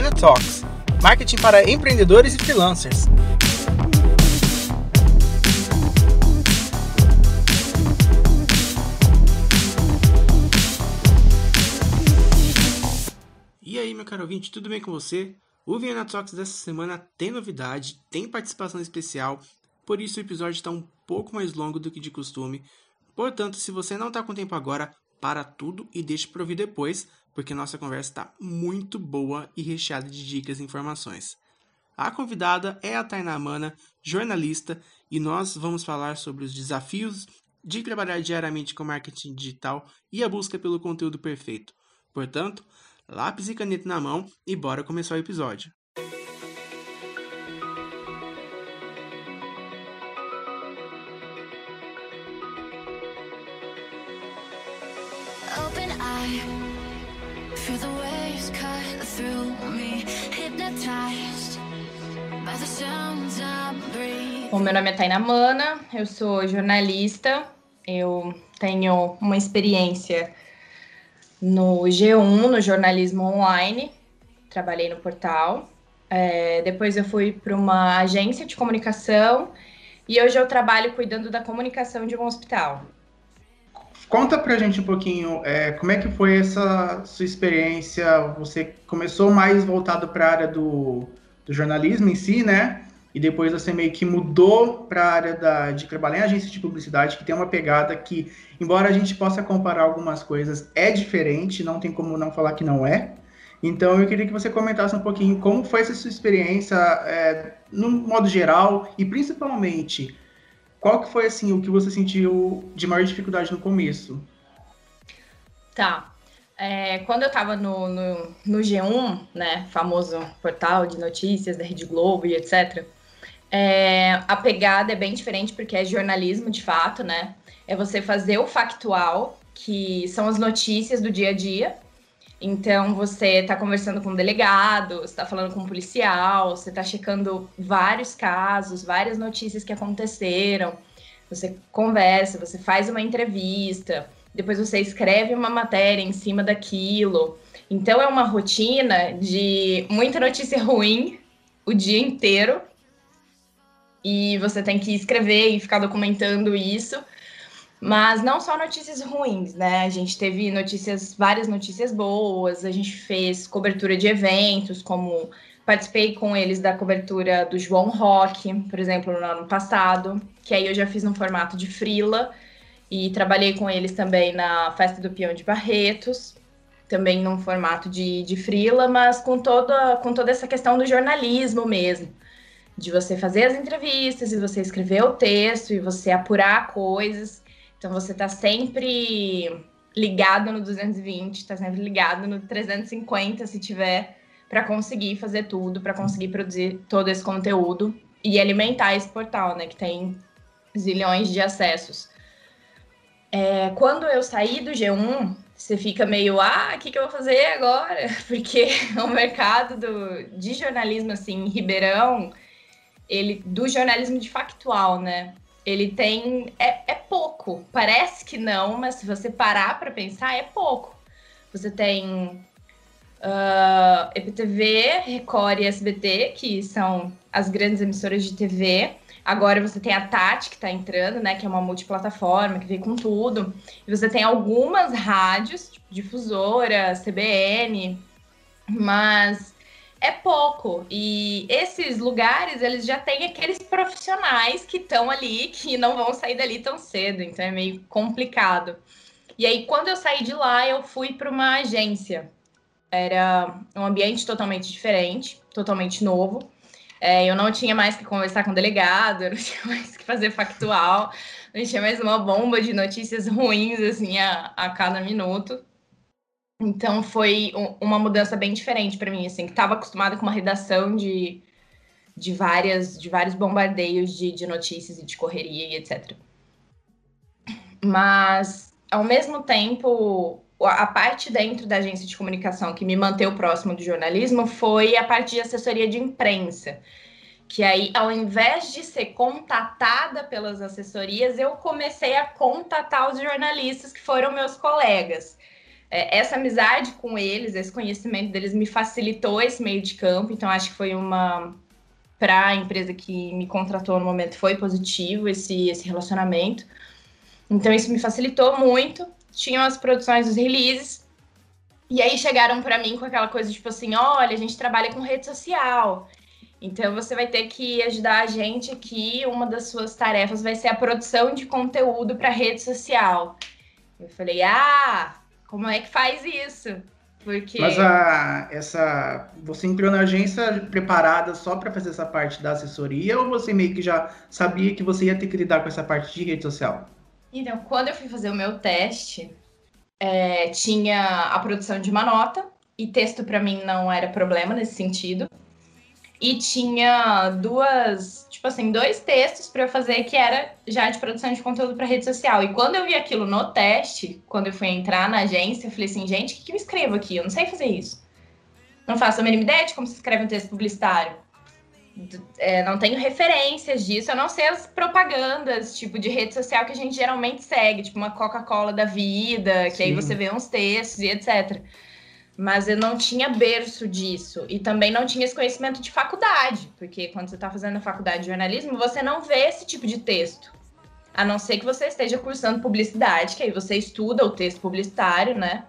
Vienna Talks marketing para empreendedores e freelancers. E aí, meu caro ouvinte, tudo bem com você? O Vienna Talks dessa semana tem novidade, tem participação especial, por isso o episódio está um pouco mais longo do que de costume. Portanto, se você não está com tempo agora, para tudo e deixe para ouvir depois, porque nossa conversa está muito boa e recheada de dicas e informações. A convidada é a Tainá Mana, jornalista, e nós vamos falar sobre os desafios de trabalhar diariamente com marketing digital e a busca pelo conteúdo perfeito. Portanto, lápis e caneta na mão e bora começar o episódio. O meu nome é Taina Mana, eu sou jornalista, eu tenho uma experiência no G1, no jornalismo online, trabalhei no portal. É, depois eu fui para uma agência de comunicação e hoje eu trabalho cuidando da comunicação de um hospital. Conta pra gente um pouquinho é, como é que foi essa sua experiência. Você começou mais voltado para a área do, do, jornalismo em si, né? E depois você meio que mudou para a área da, de trabalhar em agência de publicidade, que tem uma pegada que, embora a gente possa comparar algumas coisas, é diferente, não tem como não falar que não é. Então eu queria que você comentasse um pouquinho como foi essa sua experiência é, no modo geral e principalmente qual que foi, assim, o que você sentiu de maior dificuldade no começo? Tá. É, quando eu estava no, no, no, G1, né, famoso portal de notícias da Rede Globo e etc., é, a pegada é bem diferente porque é jornalismo de fato, né? É você fazer o factual, que são as notícias do dia a dia, então, você está conversando com um delegado, está falando com um policial, você está checando vários casos, várias notícias que aconteceram. Você conversa, você faz uma entrevista, depois você escreve uma matéria em cima daquilo. Então, é uma rotina de muita notícia ruim o dia inteiro. E você tem que escrever e ficar documentando isso mas não só notícias ruins, né? A gente teve notícias, várias notícias boas, a gente fez cobertura de eventos, como participei com eles da cobertura do João Rock, por exemplo, no ano passado, que aí eu já fiz no formato de frila, e trabalhei com eles também na Festa do Peão de Barretos, também num formato de, de frila, mas com toda, com toda essa questão do jornalismo mesmo, de você fazer as entrevistas, e você escrever o texto, e você apurar coisas, então você está sempre ligado no 220, está sempre ligado no 350 se tiver para conseguir fazer tudo, para conseguir produzir todo esse conteúdo e alimentar esse portal, né, que tem zilhões de acessos. É, quando eu saí do G1, você fica meio, ah, o que, que eu vou fazer agora? Porque o mercado do, de jornalismo, assim, em Ribeirão, ele, do jornalismo de factual, né? Ele tem. É, é pouco. Parece que não, mas se você parar para pensar, é pouco. Você tem uh, EPTV, Record e SBT, que são as grandes emissoras de TV. Agora você tem a Tati, que está entrando, né? Que é uma multiplataforma, que vem com tudo. E você tem algumas rádios, tipo Difusora, CBN, mas é pouco. E esses lugares, eles já têm aqueles profissionais que estão ali, que não vão sair dali tão cedo, então é meio complicado. E aí, quando eu saí de lá, eu fui para uma agência. Era um ambiente totalmente diferente, totalmente novo. É, eu não tinha mais que conversar com delegado, eu não tinha mais que fazer factual, não tinha mais uma bomba de notícias ruins assim a, a cada minuto. Então foi uma mudança bem diferente para mim, assim, que estava acostumada com uma redação de, de várias de vários bombardeios de, de notícias e de correria e etc. Mas ao mesmo tempo, a parte dentro da agência de comunicação que me manteve próximo do jornalismo foi a parte de assessoria de imprensa. Que aí, ao invés de ser contatada pelas assessorias, eu comecei a contatar os jornalistas que foram meus colegas. É, essa amizade com eles, esse conhecimento deles me facilitou esse meio de campo, então acho que foi uma para a empresa que me contratou no momento foi positivo esse, esse relacionamento. Então isso me facilitou muito. Tinham as produções dos releases. E aí chegaram para mim com aquela coisa tipo assim, olha, a gente trabalha com rede social. Então você vai ter que ajudar a gente aqui. Uma das suas tarefas vai ser a produção de conteúdo para rede social. Eu falei: "Ah, como é que faz isso?" Porque... Mas a, essa, você entrou na agência preparada só para fazer essa parte da assessoria ou você meio que já sabia que você ia ter que lidar com essa parte de rede social? Então, quando eu fui fazer o meu teste, é, tinha a produção de uma nota e texto para mim não era problema nesse sentido. E tinha duas, tipo assim, dois textos para eu fazer que era já de produção de conteúdo para rede social. E quando eu vi aquilo no teste, quando eu fui entrar na agência, eu falei assim, gente, o que, que eu escrevo aqui? Eu não sei fazer isso. Não faço a mínima ideia de como se escreve um texto publicitário. É, não tenho referências disso, eu não sei as propagandas, tipo, de rede social que a gente geralmente segue, tipo uma Coca-Cola da vida, que Sim. aí você vê uns textos e etc mas eu não tinha berço disso e também não tinha esse conhecimento de faculdade, porque quando você está fazendo a faculdade de jornalismo, você não vê esse tipo de texto. A não ser que você esteja cursando publicidade, que aí você estuda o texto publicitário, né?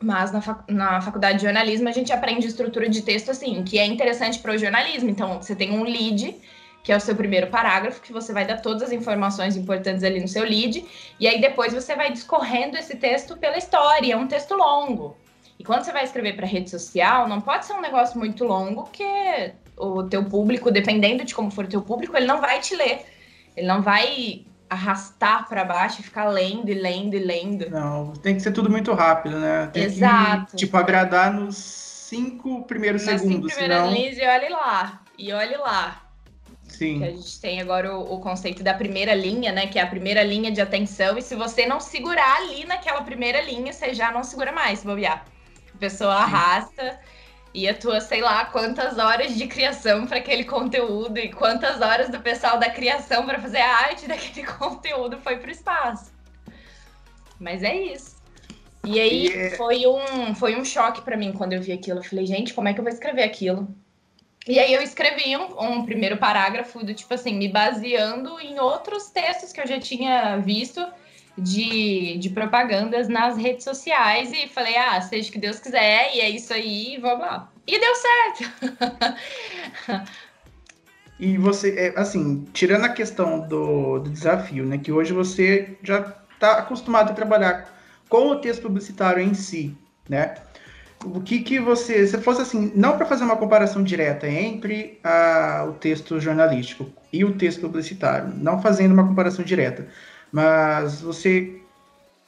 Mas na, fac na faculdade de jornalismo a gente aprende estrutura de texto assim, que é interessante para o jornalismo. Então, você tem um lead, que é o seu primeiro parágrafo, que você vai dar todas as informações importantes ali no seu lead, e aí depois você vai discorrendo esse texto pela história. É um texto longo. E quando você vai escrever para rede social, não pode ser um negócio muito longo, porque o teu público, dependendo de como for o teu público, ele não vai te ler. Ele não vai arrastar para baixo e ficar lendo e lendo e lendo. Não, tem que ser tudo muito rápido, né? Tem Exato. Que, tipo, agradar nos cinco primeiros Nas segundos. Cinco primeiras senão... linhas e olhe lá. E olhe lá. Sim. Que a gente tem agora o, o, conceito da primeira linha, né? Que é a primeira linha de atenção. E se você não segurar ali naquela primeira linha, você já não segura mais, se bobear pessoa arrasta e a tua, sei lá, quantas horas de criação para aquele conteúdo e quantas horas do pessoal da criação para fazer a arte daquele conteúdo foi para o espaço. Mas é isso. E aí e... É foi, um, foi um choque para mim quando eu vi aquilo. Eu falei, gente, como é que eu vou escrever aquilo? E aí eu escrevi um, um primeiro parágrafo do tipo assim, me baseando em outros textos que eu já tinha visto de, de propagandas nas redes sociais e falei, ah, seja o que Deus quiser, e é isso aí, vamos lá. E deu certo! e você, é, assim, tirando a questão do, do desafio, né, que hoje você já está acostumado a trabalhar com o texto publicitário em si, né? O que que você, se fosse assim, não para fazer uma comparação direta entre a, o texto jornalístico e o texto publicitário, não fazendo uma comparação direta, mas você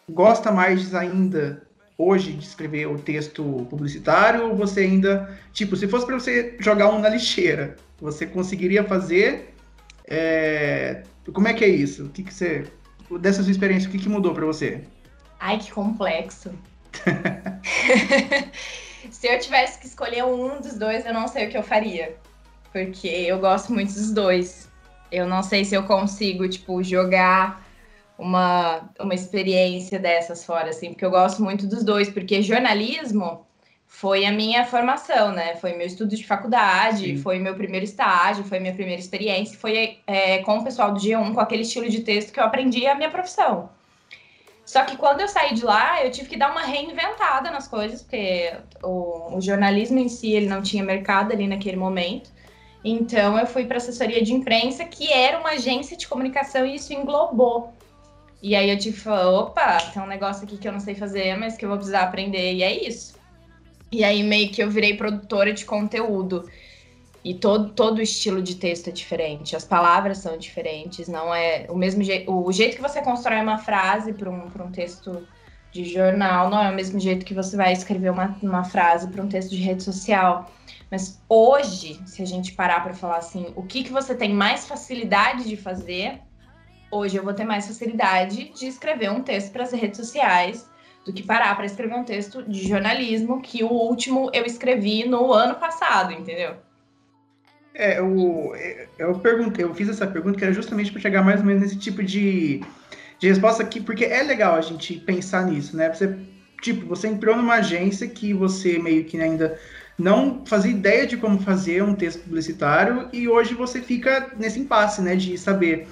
gosta mais ainda hoje de escrever o texto publicitário ou você ainda, tipo, se fosse para você jogar um na lixeira, você conseguiria fazer? É... Como é que é isso? O que, que você, dessa sua experiência, o que, que mudou para você? Ai, que complexo. se eu tivesse que escolher um dos dois, eu não sei o que eu faria, porque eu gosto muito dos dois. Eu não sei se eu consigo, tipo, jogar uma, uma experiência dessas fora, assim, porque eu gosto muito dos dois, porque jornalismo foi a minha formação, né? Foi meu estudo de faculdade, Sim. foi meu primeiro estágio, foi minha primeira experiência, foi é, com o pessoal do G1, com aquele estilo de texto que eu aprendi a minha profissão. Só que quando eu saí de lá, eu tive que dar uma reinventada nas coisas, porque o, o jornalismo em si ele não tinha mercado ali naquele momento. Então eu fui para assessoria de imprensa, que era uma agência de comunicação e isso englobou e aí eu tive opa, tem um negócio aqui que eu não sei fazer, mas que eu vou precisar aprender, e é isso. E aí meio que eu virei produtora de conteúdo. E todo, todo estilo de texto é diferente, as palavras são diferentes, não é o mesmo jeito. O jeito que você constrói uma frase para um, um texto de jornal não é o mesmo jeito que você vai escrever uma, uma frase para um texto de rede social. Mas hoje, se a gente parar para falar assim, o que, que você tem mais facilidade de fazer hoje eu vou ter mais facilidade de escrever um texto para as redes sociais do que parar para escrever um texto de jornalismo, que o último eu escrevi no ano passado, entendeu? É, eu, eu perguntei, eu fiz essa pergunta que era justamente para chegar mais ou menos nesse tipo de, de resposta aqui, porque é legal a gente pensar nisso, né? Você, tipo, você entrou numa agência que você meio que ainda não fazia ideia de como fazer um texto publicitário e hoje você fica nesse impasse, né, de saber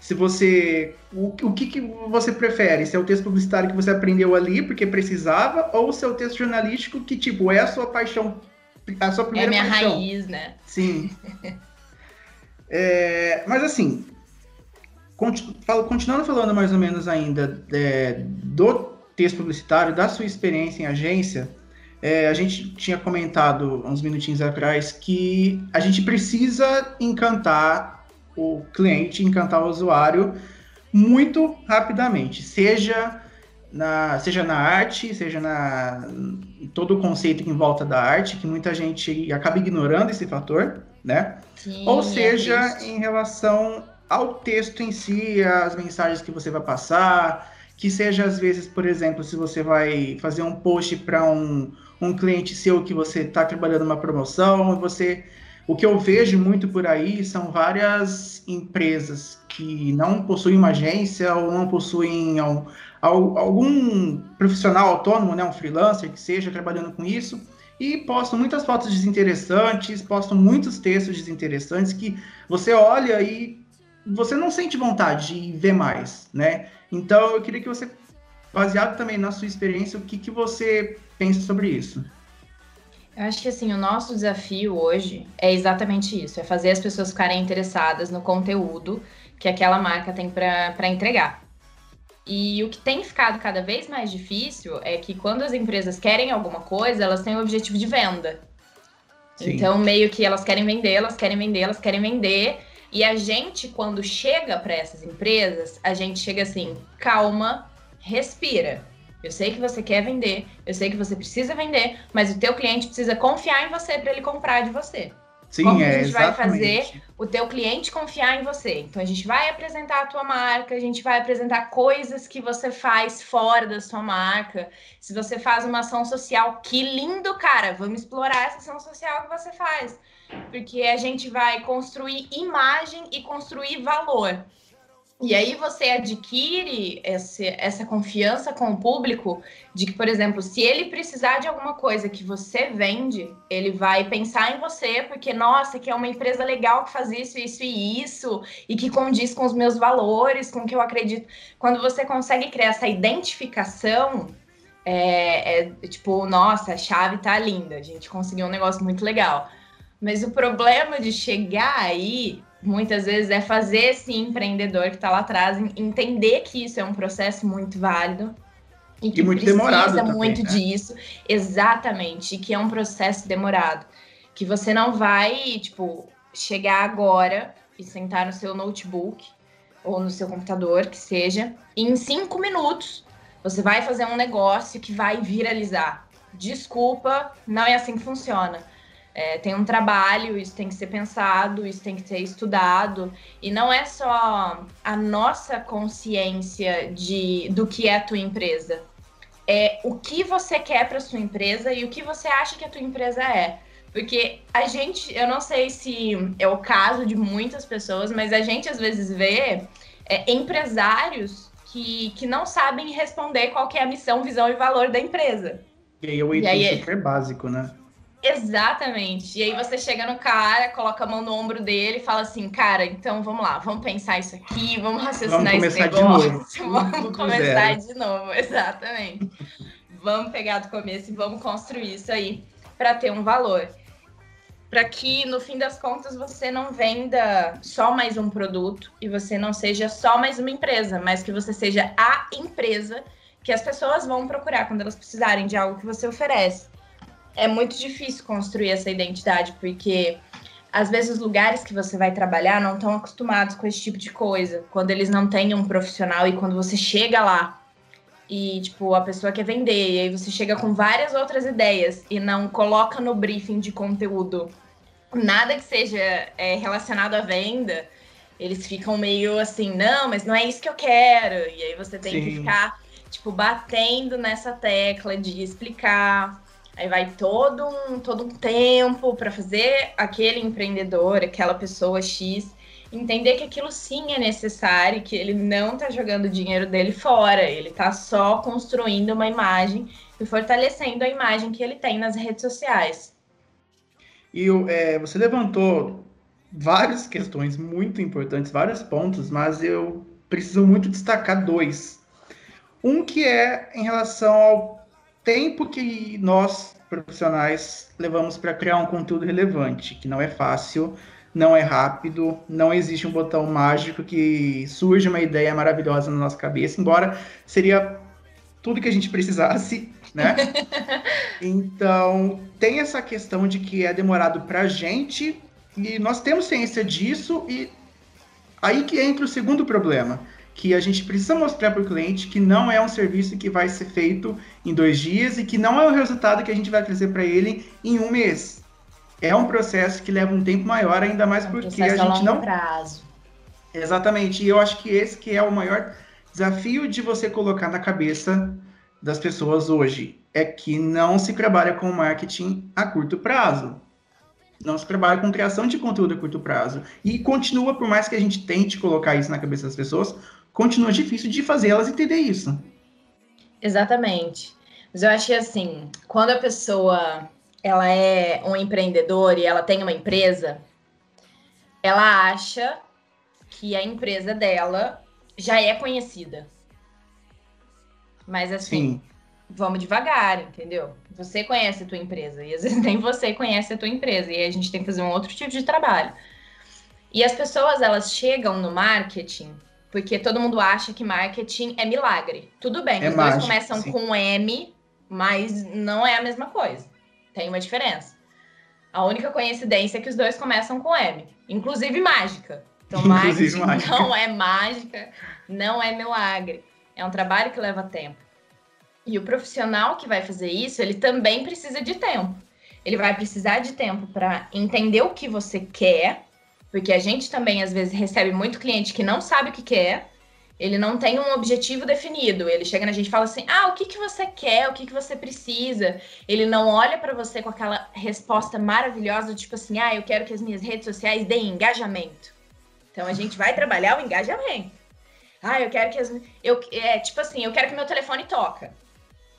se você o, o que, que você prefere, se é o texto publicitário que você aprendeu ali porque precisava ou se é o texto jornalístico que tipo é a sua paixão, a sua primeira paixão. É a minha paixão. raiz, né? Sim. é, mas assim, continuando falando mais ou menos ainda é, do texto publicitário, da sua experiência em agência, é, a gente tinha comentado uns minutinhos atrás que a gente precisa encantar o cliente, encantar o usuário muito rapidamente, seja na, seja na arte, seja na todo o conceito em volta da arte, que muita gente acaba ignorando esse fator, né? Sim, Ou é seja, é em relação ao texto em si, as mensagens que você vai passar, que seja às vezes, por exemplo, se você vai fazer um post para um, um cliente seu que você está trabalhando uma promoção, você o que eu vejo muito por aí são várias empresas que não possuem uma agência ou não possuem algum profissional autônomo, né, um freelancer que seja trabalhando com isso, e postam muitas fotos desinteressantes, postam muitos textos desinteressantes que você olha e você não sente vontade de ver mais, né? Então eu queria que você, baseado também na sua experiência, o que, que você pensa sobre isso? Eu acho que assim, o nosso desafio hoje é exatamente isso: é fazer as pessoas ficarem interessadas no conteúdo que aquela marca tem para entregar. E o que tem ficado cada vez mais difícil é que quando as empresas querem alguma coisa, elas têm o objetivo de venda. Sim. Então, meio que elas querem vender, elas querem vender, elas querem vender. E a gente, quando chega para essas empresas, a gente chega assim: calma, respira eu sei que você quer vender, eu sei que você precisa vender, mas o teu cliente precisa confiar em você para ele comprar de você. Sim, Como é, a gente exatamente. vai fazer o teu cliente confiar em você? Então a gente vai apresentar a tua marca, a gente vai apresentar coisas que você faz fora da sua marca. Se você faz uma ação social, que lindo, cara! Vamos explorar essa ação social que você faz. Porque a gente vai construir imagem e construir valor. E aí você adquire esse, essa confiança com o público de que, por exemplo, se ele precisar de alguma coisa que você vende, ele vai pensar em você, porque, nossa, que é uma empresa legal que faz isso, isso e isso, e que condiz com os meus valores, com o que eu acredito. Quando você consegue criar essa identificação, é, é tipo, nossa, a chave tá linda, a gente conseguiu um negócio muito legal. Mas o problema de chegar aí muitas vezes é fazer esse empreendedor que está lá atrás entender que isso é um processo muito válido e que e muito precisa demorado muito também, né? disso, exatamente, e que é um processo demorado, que você não vai tipo chegar agora e sentar no seu notebook ou no seu computador, que seja, e em cinco minutos você vai fazer um negócio que vai viralizar. Desculpa, não é assim que funciona é, tem um trabalho, isso tem que ser pensado, isso tem que ser estudado. E não é só a nossa consciência de do que é a tua empresa. É o que você quer para sua empresa e o que você acha que a tua empresa é. Porque a gente, eu não sei se é o caso de muitas pessoas, mas a gente às vezes vê é, empresários que, que não sabem responder qual é a missão, visão e valor da empresa. E aí o item é super básico, né? Exatamente. E aí você chega no cara, coloca a mão no ombro dele e fala assim, cara, então vamos lá, vamos pensar isso aqui, vamos raciocinar vamos esse negócio, vamos começar de novo, exatamente. vamos pegar do começo e vamos construir isso aí para ter um valor. Para que no fim das contas você não venda só mais um produto e você não seja só mais uma empresa, mas que você seja a empresa que as pessoas vão procurar quando elas precisarem de algo que você oferece é muito difícil construir essa identidade, porque às vezes os lugares que você vai trabalhar não estão acostumados com esse tipo de coisa. Quando eles não têm um profissional e quando você chega lá e, tipo, a pessoa quer vender, e aí você chega com várias outras ideias e não coloca no briefing de conteúdo nada que seja é, relacionado à venda, eles ficam meio assim, não, mas não é isso que eu quero. E aí você tem Sim. que ficar, tipo, batendo nessa tecla de explicar Aí vai todo um, todo um tempo para fazer aquele empreendedor, aquela pessoa X, entender que aquilo sim é necessário, que ele não está jogando o dinheiro dele fora, ele está só construindo uma imagem e fortalecendo a imagem que ele tem nas redes sociais. E é, você levantou várias questões muito importantes, vários pontos, mas eu preciso muito destacar dois. Um que é em relação ao tempo que nós, profissionais, levamos para criar um conteúdo relevante, que não é fácil, não é rápido, não existe um botão mágico que surge uma ideia maravilhosa na nossa cabeça, embora seria tudo que a gente precisasse, né? então, tem essa questão de que é demorado para a gente e nós temos ciência disso e aí que entra o segundo problema, que a gente precisa mostrar para o cliente que não é um serviço que vai ser feito em dois dias e que não é o resultado que a gente vai trazer para ele em um mês é um processo que leva um tempo maior, ainda mais é um porque a gente não. Prazo. Exatamente. E eu acho que esse que é o maior desafio de você colocar na cabeça das pessoas hoje é que não se trabalha com marketing a curto prazo. Não se trabalha com criação de conteúdo a curto prazo. E continua, por mais que a gente tente colocar isso na cabeça das pessoas, continua difícil de fazer elas entender isso. Exatamente. Mas eu acho que assim, quando a pessoa ela é um empreendedor e ela tem uma empresa, ela acha que a empresa dela já é conhecida. Mas assim, Sim. vamos devagar, entendeu? Você conhece a tua empresa e às vezes nem você conhece a tua empresa e a gente tem que fazer um outro tipo de trabalho. E as pessoas elas chegam no marketing porque todo mundo acha que marketing é milagre. Tudo bem, é os mágico, dois começam sim. com M, mas não é a mesma coisa. Tem uma diferença. A única coincidência é que os dois começam com M, inclusive mágica. Então, inclusive mágica não é mágica, não é milagre. É um trabalho que leva tempo. E o profissional que vai fazer isso, ele também precisa de tempo. Ele vai precisar de tempo para entender o que você quer, porque a gente também às vezes recebe muito cliente que não sabe o que quer ele não tem um objetivo definido. Ele chega na gente e fala assim: ah, o que, que você quer, o que, que você precisa. Ele não olha para você com aquela resposta maravilhosa, tipo assim: ah, eu quero que as minhas redes sociais deem engajamento. Então a gente vai trabalhar o engajamento. Ah, eu quero que as. Eu, é tipo assim: eu quero que meu telefone toca.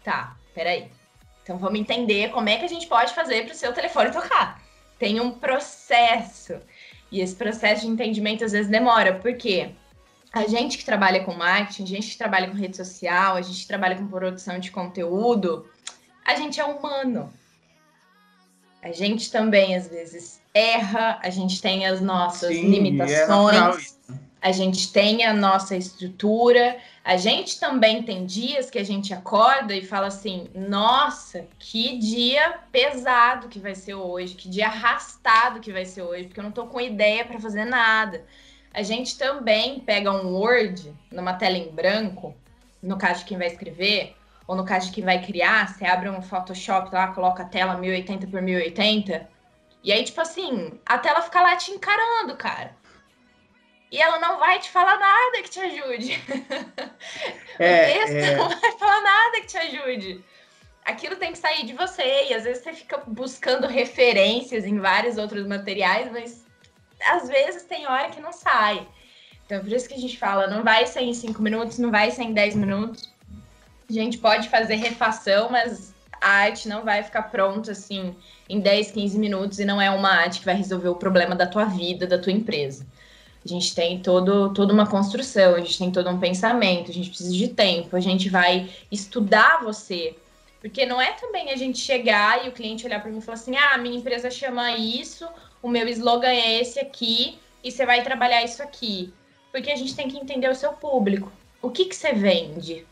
Tá, peraí. Então vamos entender como é que a gente pode fazer para o seu telefone tocar. Tem um processo. E esse processo de entendimento às vezes demora. Por quê? a gente que trabalha com marketing, a gente que trabalha com rede social, a gente que trabalha com produção de conteúdo, a gente é humano. A gente também, às vezes, erra, a gente tem as nossas Sim, limitações, é a gente tem a nossa estrutura, a gente também tem dias que a gente acorda e fala assim: nossa, que dia pesado que vai ser hoje, que dia arrastado que vai ser hoje, porque eu não tô com ideia para fazer nada a gente também pega um Word numa tela em branco, no caso de quem vai escrever, ou no caso de quem vai criar, você abre um Photoshop lá, coloca a tela 1080 por 1080, e aí, tipo assim, a tela fica lá te encarando, cara. E ela não vai te falar nada que te ajude. É, o texto é... não vai falar nada que te ajude. Aquilo tem que sair de você, e às vezes você fica buscando referências em vários outros materiais, mas às vezes tem hora que não sai. Então, por isso que a gente fala, não vai ser em 5 minutos, não vai ser em 10 minutos. A gente pode fazer refação, mas a arte não vai ficar pronta assim em 10, 15 minutos e não é uma arte que vai resolver o problema da tua vida, da tua empresa. A gente tem todo, toda uma construção, a gente tem todo um pensamento, a gente precisa de tempo, a gente vai estudar você. Porque não é também a gente chegar e o cliente olhar para mim e falar assim: ah, minha empresa chama isso, o meu slogan é esse aqui e você vai trabalhar isso aqui. Porque a gente tem que entender o seu público. O que, que você vende?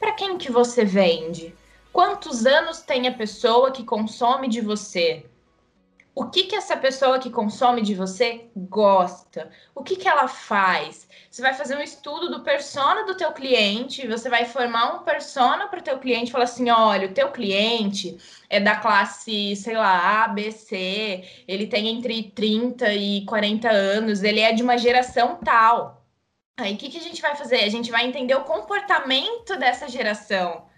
Para quem que você vende? Quantos anos tem a pessoa que consome de você? O que que essa pessoa que consome de você gosta, o que que ela faz. Você vai fazer um estudo do persona do teu cliente, você vai formar um persona para o teu cliente, falar assim, olha, o teu cliente é da classe, sei lá, A, B, C, ele tem entre 30 e 40 anos, ele é de uma geração tal. Aí o que que a gente vai fazer? A gente vai entender o comportamento dessa geração.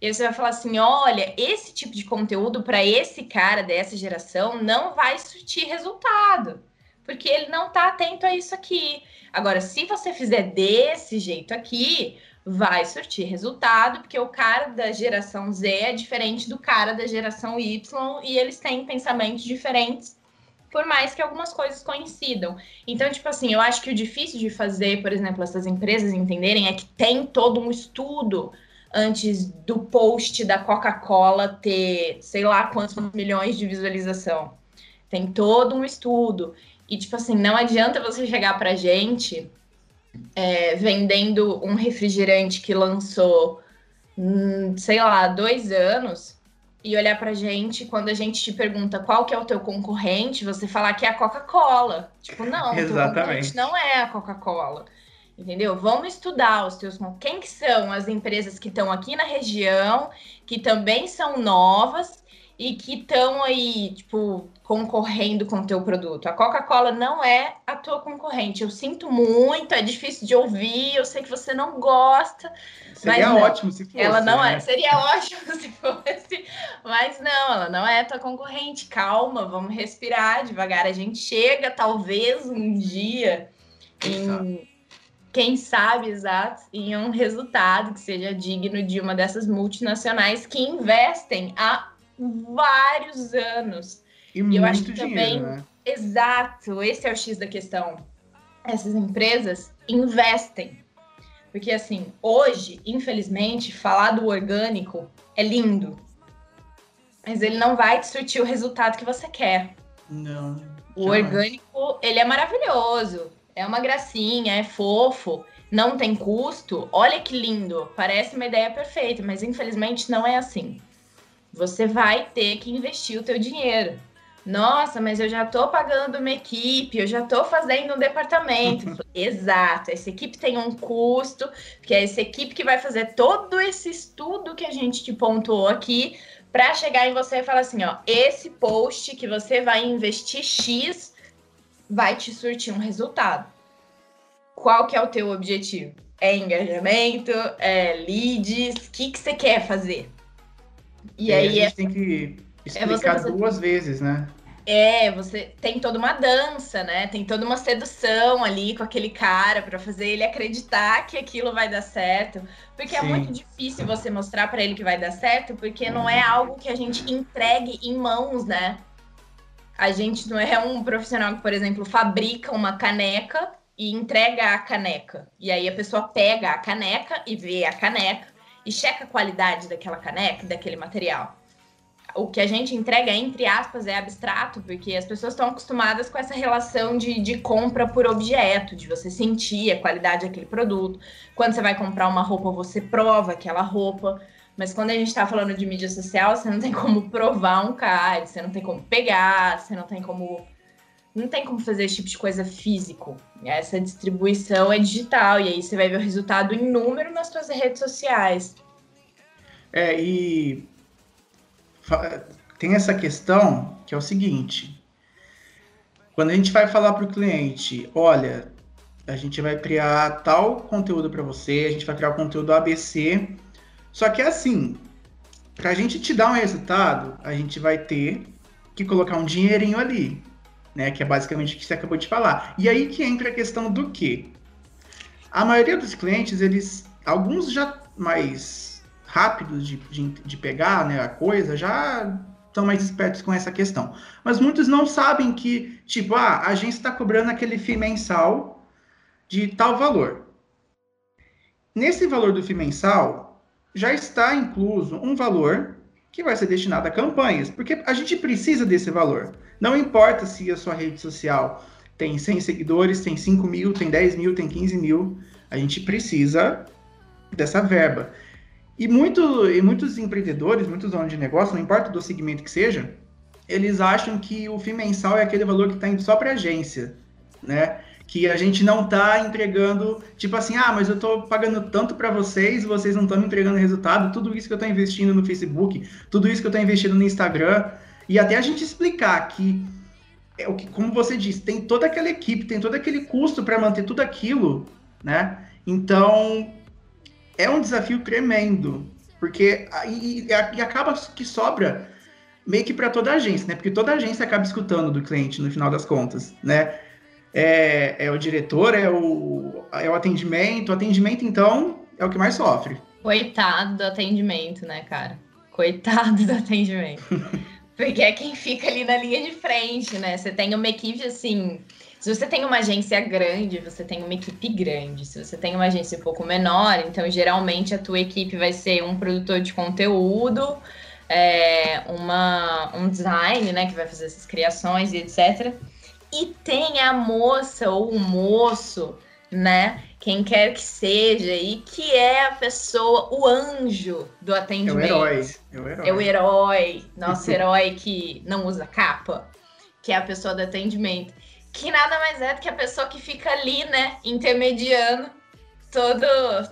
E você vai falar assim: olha, esse tipo de conteúdo para esse cara dessa geração não vai surtir resultado. porque ele não está atento a isso aqui. Agora, se você fizer desse jeito aqui, vai surtir resultado, porque o cara da geração Z é diferente do cara da geração Y e eles têm pensamentos diferentes, por mais que algumas coisas coincidam. Então, tipo assim, eu acho que o difícil de fazer, por exemplo, essas empresas entenderem é que tem todo um estudo antes do post da Coca-Cola ter, sei lá quantos milhões de visualização. Tem todo um estudo. E, tipo assim, não adianta você chegar pra gente é, vendendo um refrigerante que lançou, hum, sei lá, dois anos e olhar pra gente quando a gente te pergunta qual que é o teu concorrente, você falar que é a Coca-Cola. Tipo, não, o teu concorrente não é a Coca-Cola. Entendeu? Vamos estudar os teus quem que são as empresas que estão aqui na região, que também são novas e que estão aí, tipo, concorrendo com o teu produto. A Coca-Cola não é a tua concorrente. Eu sinto muito, é difícil de ouvir, eu sei que você não gosta. Seria não, ótimo se fosse. Ela não é, né? é, seria ótimo se fosse, mas não, ela não é a tua concorrente. Calma, vamos respirar devagar. A gente chega, talvez um dia, em quem sabe, exato, em um resultado que seja digno de uma dessas multinacionais que investem há vários anos. E, e eu acho que dinheiro, também, né? exato, esse é o X da questão. Essas empresas investem. Porque assim, hoje, infelizmente, falar do orgânico é lindo. Mas ele não vai te surtir o resultado que você quer. Não. O orgânico, ele é maravilhoso. É uma gracinha, é fofo, não tem custo. Olha que lindo. Parece uma ideia perfeita, mas infelizmente não é assim você vai ter que investir o teu dinheiro. Nossa, mas eu já estou pagando uma equipe, eu já estou fazendo um departamento. Exato, essa equipe tem um custo, que é essa equipe que vai fazer todo esse estudo que a gente te pontuou aqui para chegar em você e falar assim, ó, esse post que você vai investir X vai te surtir um resultado. Qual que é o teu objetivo? É engajamento? É leads? O que, que você quer fazer? E, aí, a gente é, tem que é explicar é você, duas vezes, né? É, você tem toda uma dança, né? Tem toda uma sedução ali com aquele cara para fazer ele acreditar que aquilo vai dar certo. Porque é Sim. é muito difícil você mostrar para ele que vai dar certo, porque não é algo que a gente entregue em mãos, né? A gente não é um profissional que, por exemplo, fabrica uma caneca e entrega a caneca. E aí a pessoa pega a caneca e vê a caneca e checa a qualidade daquela caneca, daquele material. O que a gente entrega, entre aspas, é abstrato, porque as pessoas estão acostumadas com essa relação de, de compra por objeto, de você sentir a qualidade daquele produto. Quando você vai comprar uma roupa, você prova aquela roupa. Mas quando a gente está falando de mídia social, você não tem como provar um card, você não tem como pegar, você não tem como não tem como fazer esse tipo de coisa físico. Essa distribuição é digital e aí você vai ver o resultado em número nas suas redes sociais. É, e tem essa questão que é o seguinte: quando a gente vai falar para o cliente, olha, a gente vai criar tal conteúdo para você, a gente vai criar o conteúdo ABC, só que é assim, para a gente te dar um resultado, a gente vai ter que colocar um dinheirinho ali né? Que é basicamente o que você acabou de falar. E aí que entra a questão do que a maioria dos clientes, eles, alguns já mais rápidos de, de, de pegar né, a coisa, já estão mais espertos com essa questão. Mas muitos não sabem que, tipo, ah, a agência está cobrando aquele FII mensal de tal valor. Nesse valor do FII mensal, já está incluso um valor que vai ser destinado a campanhas, porque a gente precisa desse valor. Não importa se a sua rede social tem 100 seguidores, tem 5 mil, tem 10 mil, tem 15 mil, a gente precisa dessa verba. E, muito, e muitos empreendedores, muitos donos de negócio, não importa do segmento que seja, eles acham que o FII mensal é aquele valor que está indo só para agência, né? Que a gente não está entregando, tipo assim, ah, mas eu estou pagando tanto para vocês, vocês não estão me entregando resultado, tudo isso que eu estou investindo no Facebook, tudo isso que eu estou investindo no Instagram, e até a gente explicar que, é o que, como você disse, tem toda aquela equipe, tem todo aquele custo para manter tudo aquilo, né? Então, é um desafio tremendo, porque e, e acaba que sobra meio que para toda a agência, né? Porque toda agência acaba escutando do cliente no final das contas, né? É, é o diretor, é o, é o atendimento. O atendimento, então, é o que mais sofre. Coitado do atendimento, né, cara? Coitado do atendimento. Porque é quem fica ali na linha de frente, né? Você tem uma equipe assim. Se você tem uma agência grande, você tem uma equipe grande. Se você tem uma agência um pouco menor, então geralmente a tua equipe vai ser um produtor de conteúdo, é, uma, um design, né, que vai fazer essas criações e etc. E tem a moça ou o moço, né, quem quer que seja, e que é a pessoa, o anjo do atendimento. É o herói. É o herói, é o herói nosso herói que não usa capa, que é a pessoa do atendimento. Que nada mais é do que a pessoa que fica ali, né, intermediando todo,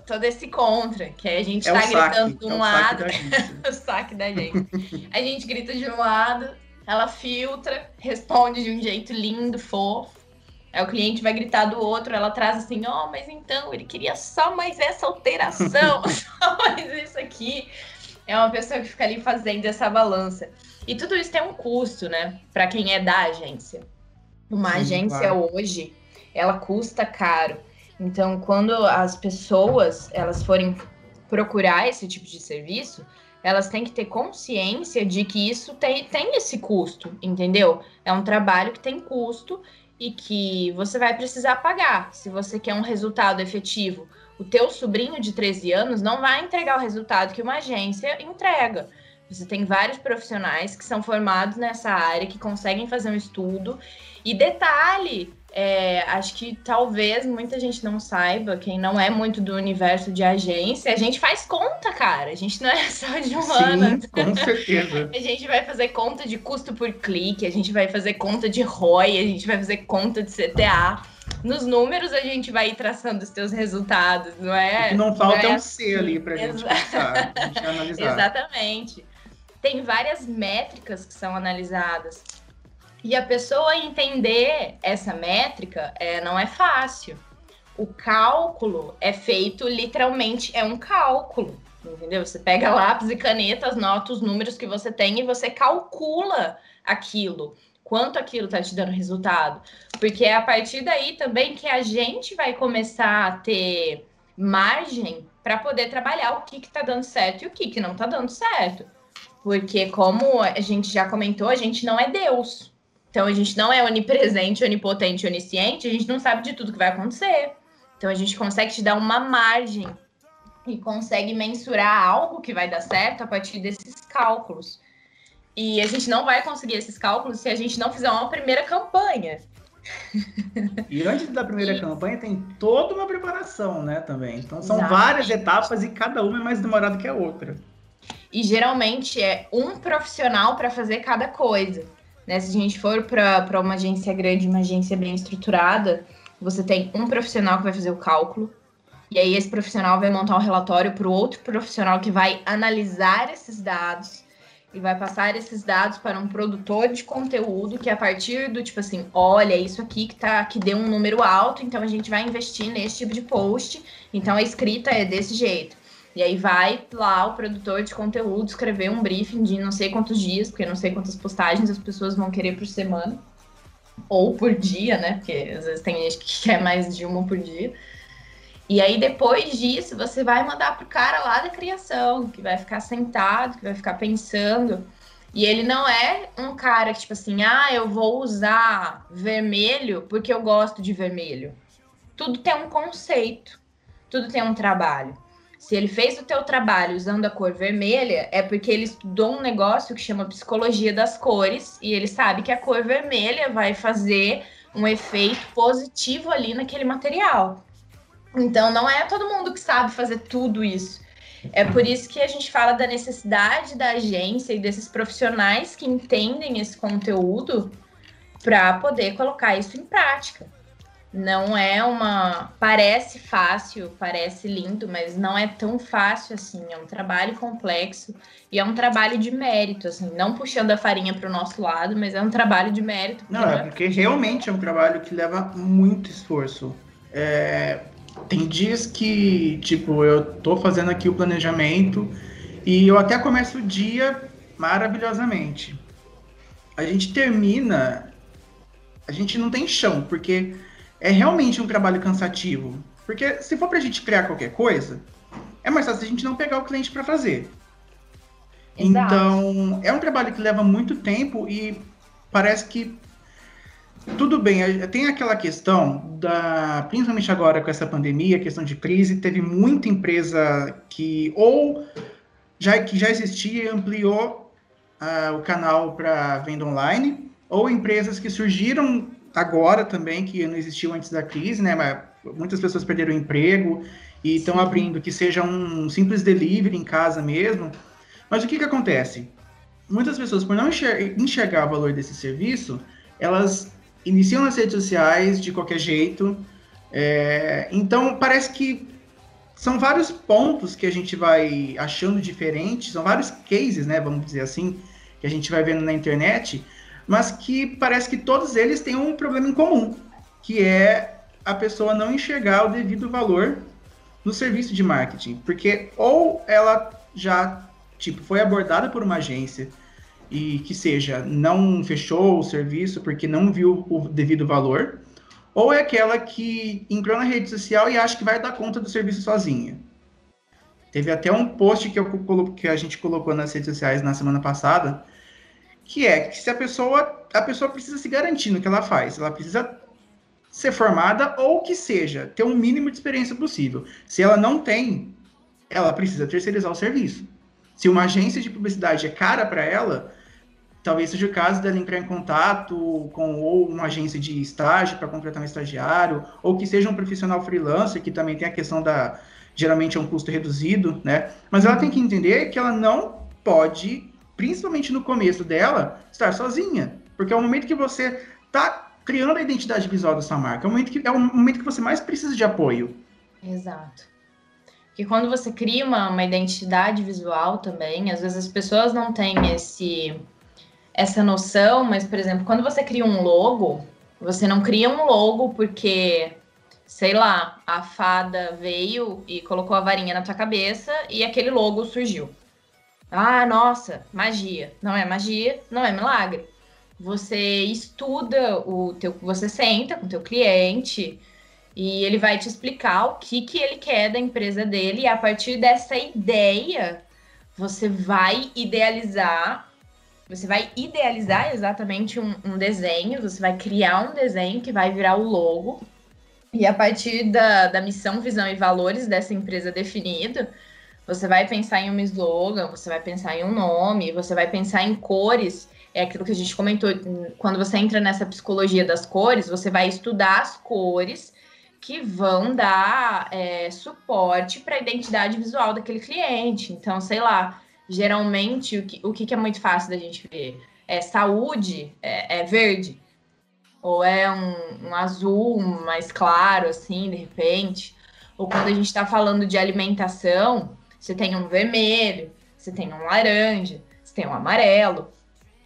todo esse contra, que a gente é tá gritando de um é lado, o saque da gente. a gente grita de um lado, ela filtra, responde de um jeito lindo, fofo. Aí o cliente vai gritar do outro, ela traz assim, ó, oh, mas então, ele queria só mais essa alteração, só mais isso aqui. É uma pessoa que fica ali fazendo essa balança. E tudo isso tem um custo, né? Para quem é da agência. Uma Sim, agência claro. hoje, ela custa caro. Então, quando as pessoas elas forem procurar esse tipo de serviço, elas têm que ter consciência de que isso tem, tem esse custo, entendeu? É um trabalho que tem custo e que você vai precisar pagar. Se você quer um resultado efetivo, o teu sobrinho de 13 anos não vai entregar o resultado que uma agência entrega. Você tem vários profissionais que são formados nessa área, que conseguem fazer um estudo. E detalhe, é, acho que talvez muita gente não saiba, quem não é muito do universo de agência, a gente faz conta, cara. A gente não é só de humana. Sim, com certeza. a gente vai fazer conta de custo por clique, a gente vai fazer conta de ROI, a gente vai fazer conta de CTA. Nos números a gente vai ir traçando os teus resultados, não é? O que não falta não é, é um C ali pra gente Exa... pensar, pra gente analisar. Exatamente. Tem várias métricas que são analisadas. E a pessoa entender essa métrica é, não é fácil. O cálculo é feito literalmente, é um cálculo, entendeu? Você pega lápis e caneta, anota os números que você tem e você calcula aquilo, quanto aquilo está te dando resultado. Porque é a partir daí também que a gente vai começar a ter margem para poder trabalhar o que está dando certo e o que, que não está dando certo. Porque, como a gente já comentou, a gente não é Deus. Então a gente não é onipresente, onipotente, onisciente, a gente não sabe de tudo que vai acontecer. Então a gente consegue te dar uma margem e consegue mensurar algo que vai dar certo a partir desses cálculos. E a gente não vai conseguir esses cálculos se a gente não fizer uma primeira campanha. E antes da primeira e... campanha tem toda uma preparação, né, também. Então são Exatamente. várias etapas e cada uma é mais demorada que a outra. E geralmente é um profissional para fazer cada coisa. Né? Se a gente for para uma agência grande, uma agência bem estruturada, você tem um profissional que vai fazer o cálculo, e aí esse profissional vai montar um relatório para o outro profissional que vai analisar esses dados e vai passar esses dados para um produtor de conteúdo que a partir do tipo assim, olha, isso aqui que tá que deu um número alto, então a gente vai investir nesse tipo de post, então a escrita é desse jeito. E aí vai lá o produtor de conteúdo escrever um briefing de não sei quantos dias, porque não sei quantas postagens as pessoas vão querer por semana. Ou por dia, né? Porque às vezes tem gente que quer mais de uma por dia. E aí, depois disso, você vai mandar pro cara lá da criação, que vai ficar sentado, que vai ficar pensando. E ele não é um cara que, tipo assim, ah, eu vou usar vermelho porque eu gosto de vermelho. Tudo tem um conceito, tudo tem um trabalho. Se ele fez o teu trabalho usando a cor vermelha, é porque ele estudou um negócio que chama psicologia das cores e ele sabe que a cor vermelha vai fazer um efeito positivo ali naquele material. Então não é todo mundo que sabe fazer tudo isso. É por isso que a gente fala da necessidade da agência e desses profissionais que entendem esse conteúdo para poder colocar isso em prática não é uma. Parece fácil, parece lindo, mas não é tão fácil assim. É um trabalho complexo e é um trabalho de mérito, assim, não puxando a farinha para o nosso lado, mas é um trabalho de mérito. Não, é porque realmente é um trabalho que leva muito esforço. É, tem dias que, tipo, eu tô fazendo aqui o planejamento e eu até começo o dia maravilhosamente. A gente termina, a gente não tem chão, porque é realmente um trabalho cansativo. Porque se for para a gente criar qualquer coisa, é mais fácil a gente não pegar o cliente para fazer. Exato. Então, é um trabalho que leva muito tempo e parece que tudo bem, tem aquela questão da, principalmente agora com essa pandemia, questão de crise, teve muita empresa que ou já que já existia ampliou uh, o canal para venda online, ou empresas que surgiram agora também que não existiam antes da crise, né? Mas muitas pessoas perderam o emprego e estão abrindo que seja um simples delivery em casa mesmo. Mas o que que acontece? Muitas pessoas, por não enxergar o valor desse serviço, elas iniciam nas redes sociais de qualquer jeito. É, então, parece que são vários pontos que a gente vai achando diferentes, são vários cases, né, vamos dizer assim, que a gente vai vendo na internet, mas que parece que todos eles têm um problema em comum, que é a pessoa não enxergar o devido valor no serviço de marketing, porque ou ela já tipo foi abordada por uma agência e que seja não fechou o serviço porque não viu o devido valor, ou é aquela que entrou na rede social e acha que vai dar conta do serviço sozinha. Teve até um post que, eu, que a gente colocou nas redes sociais na semana passada, que é que se a pessoa a pessoa precisa se garantir no que ela faz, ela precisa ser formada ou que seja ter um mínimo de experiência possível. Se ela não tem, ela precisa terceirizar o serviço. Se uma agência de publicidade é cara para ela, talvez seja o caso dela entrar em contato com ou uma agência de estágio para contratar um estagiário, ou que seja um profissional freelancer, que também tem a questão da. geralmente é um custo reduzido, né? Mas ela tem que entender que ela não pode, principalmente no começo dela, estar sozinha. Porque é o momento que você está criando a identidade visual da sua marca, é o momento que, é o momento que você mais precisa de apoio. Exato. Porque quando você cria uma, uma identidade visual também, às vezes as pessoas não têm esse essa noção, mas, por exemplo, quando você cria um logo, você não cria um logo porque, sei lá, a fada veio e colocou a varinha na tua cabeça e aquele logo surgiu. Ah, nossa, magia. Não é magia, não é milagre. Você estuda o teu, você senta com o teu cliente e ele vai te explicar o que que ele quer da empresa dele e a partir dessa ideia você vai idealizar você vai idealizar exatamente um, um, desenho, você vai criar um desenho que vai virar o logo, e a partir da, da missão, visão e valores dessa empresa definida, você vai pensar em um slogan, você vai pensar em um nome, você vai pensar em cores. É aquilo que a gente comentou, quando você entra nessa psicologia das cores, você vai estudar as cores que vão dar é, suporte para a identidade visual daquele cliente. Então, sei lá, geralmente o que, o que é muito fácil da gente ver é saúde, é, é verde, ou é um, um, azul mais claro, assim, de repente. Ou quando a gente está falando de alimentação, você tem um vermelho, você tem um laranja, você tem um amarelo.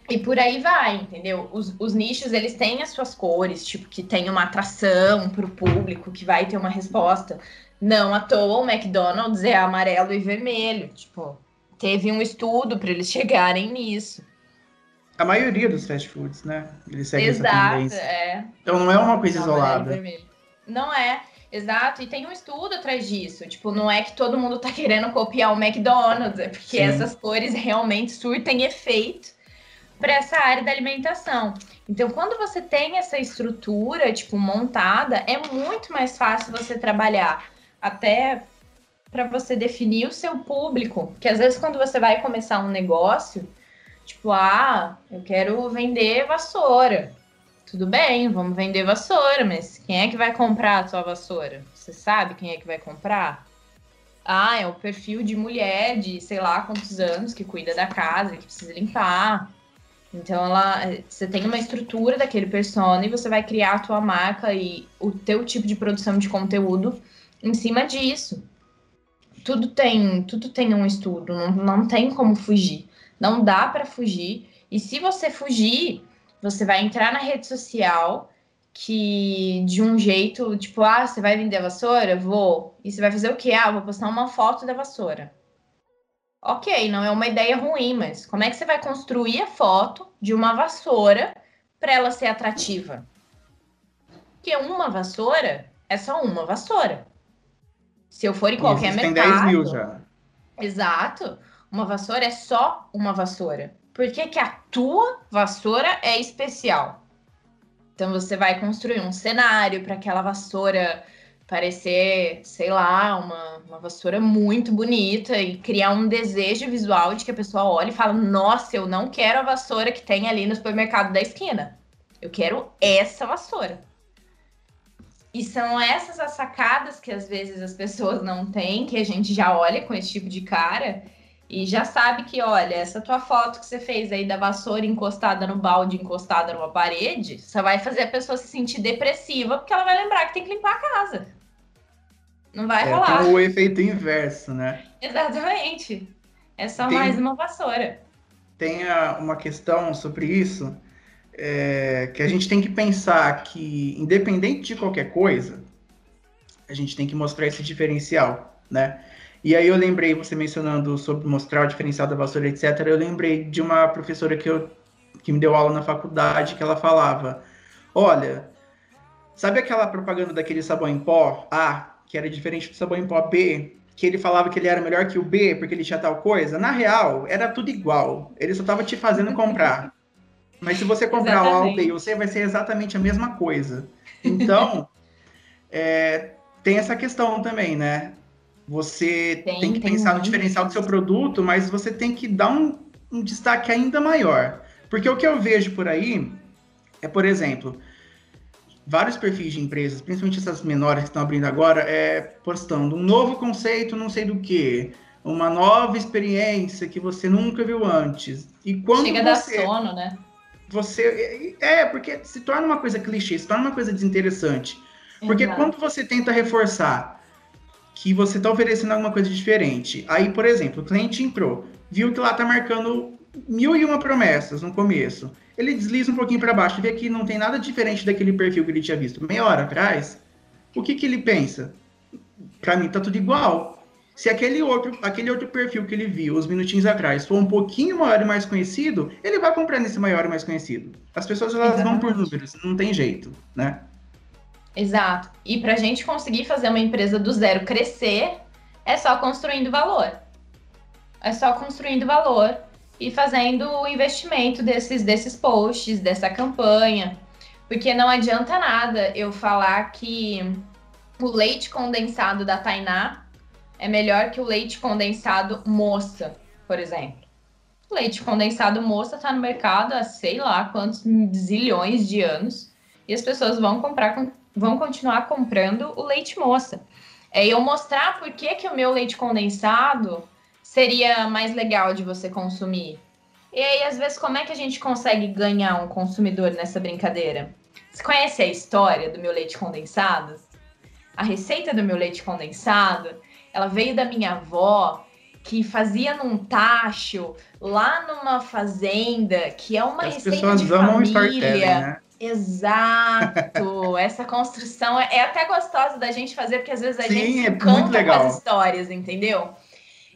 E por aí vai, entendeu? Os, os nichos, eles têm as suas cores, tipo, que tem uma atração para o público, que vai ter uma resposta. Não à toa, o McDonald's é amarelo e vermelho, tipo, teve um estudo para eles chegarem nisso. A maioria dos fast foods, né? Eles seguem Exato, essa tendência. É. Então não é uma coisa isolada. Não é. Exato, e tem um estudo atrás disso. Tipo, não é que todo mundo tá querendo copiar o McDonald's, é porque Sim. essas cores realmente surtem efeito para essa área da alimentação. Então, quando você tem essa estrutura, tipo, montada, é muito mais fácil você trabalhar. Até para você definir o seu público. Que às vezes quando você vai começar um negócio, tipo, ah, eu quero vender vassoura. Tudo bem, vamos vender vassoura, mas quem é que vai comprar a sua vassoura? Você sabe quem é que vai comprar? Ah, é o perfil de mulher de sei lá quantos anos que cuida da casa, que precisa limpar. Então ela, você tem uma estrutura daquele persona e você vai criar a tua marca e o teu tipo de produção de conteúdo em cima disso tudo tem, tudo tem um estudo, não, não tem como fugir. Não dá para fugir. E se você fugir, você vai entrar na rede social que de um jeito, tipo, ah, você vai vender a vassoura? Vou. E você vai fazer o quê? Ah, vou postar uma foto da vassoura. Ok, não é uma ideia ruim, mas como é que você vai construir a foto de uma vassoura para ela ser atrativa? Porque uma vassoura é só uma vassoura. Se eu for em qualquer Existem mercado. 10 mil já. Exato. Uma vassoura é só uma vassoura. Por que, que a tua vassoura é especial? Então você vai construir um cenário para aquela vassoura parecer, sei lá, uma, uma vassoura muito bonita e criar um desejo visual de que a pessoa olhe e fala: Nossa, eu não quero a vassoura que tem ali no supermercado da esquina. Eu quero essa vassoura. E são essas as sacadas que às vezes as pessoas não têm, que a gente já olha com esse tipo de cara e já sabe que, olha, essa tua foto que você fez aí da vassoura encostada no balde, encostada numa parede, só vai fazer a pessoa se sentir depressiva, porque ela vai lembrar que tem que limpar a casa. Não vai é, rolar. Tem o efeito inverso, né? Exatamente. É só tem, mais uma vassoura. Tem a, uma questão sobre isso, é, que a gente tem que pensar que, independente de qualquer coisa, a gente tem que mostrar esse diferencial, né? E aí eu lembrei, você mencionando sobre mostrar o diferencial da vassoura, etc., eu lembrei de uma professora que, eu, que me deu aula na faculdade, que ela falava, olha, sabe aquela propaganda daquele sabão em pó A, que era diferente do sabão em pó B, que ele falava que ele era melhor que o B porque ele tinha tal coisa? Na real, era tudo igual. Ele só estava te fazendo comprar. Mas se você comprar exatamente. o A ou B, você vai ser exatamente a mesma coisa. Então, é, tem essa questão também, né? Você tem, tem que tem pensar muito. no diferencial do seu produto, mas você tem que dar um, um destaque ainda maior. Porque o que eu vejo por aí é, por exemplo, vários perfis de empresas, principalmente essas menores que estão abrindo agora, é postando um novo conceito, não sei do que, uma nova experiência que você nunca viu antes. E quando Chega você, a dar sono, né? Você é porque se torna uma coisa clichê, se torna uma coisa desinteressante. Porque Exato. quando você tenta reforçar que você está oferecendo alguma coisa diferente. Aí, por exemplo, o cliente entrou, viu que lá está marcando mil e uma promessas no começo. Ele desliza um pouquinho para baixo, vê que não tem nada diferente daquele perfil que ele tinha visto meia hora atrás. O que, que ele pensa? Para mim tá tudo igual. Se aquele outro, aquele outro perfil que ele viu uns minutinhos atrás for um pouquinho maior e mais conhecido, ele vai comprar nesse maior e mais conhecido. As pessoas elas vão por números, não tem jeito, né? Exato. E para a gente conseguir fazer uma empresa do zero crescer, é só construindo valor. É só construindo valor e fazendo o investimento desses, desses posts, dessa campanha. Porque não adianta nada eu falar que o leite condensado da Tainá é melhor que o leite condensado moça, por exemplo. Leite condensado moça está no mercado há sei lá quantos zilhões de anos e as pessoas vão comprar com vão continuar comprando o leite moça. É eu mostrar por que, que o meu leite condensado seria mais legal de você consumir. E aí, às vezes, como é que a gente consegue ganhar um consumidor nessa brincadeira? Você conhece a história do meu leite condensado? A receita do meu leite condensado, ela veio da minha avó, que fazia num tacho, lá numa fazenda, que é uma As receita pessoas de amam família. Né? Exato! Essa construção é, é, até gostosa da gente fazer, porque às vezes a Sim, gente é encanta com as histórias, entendeu?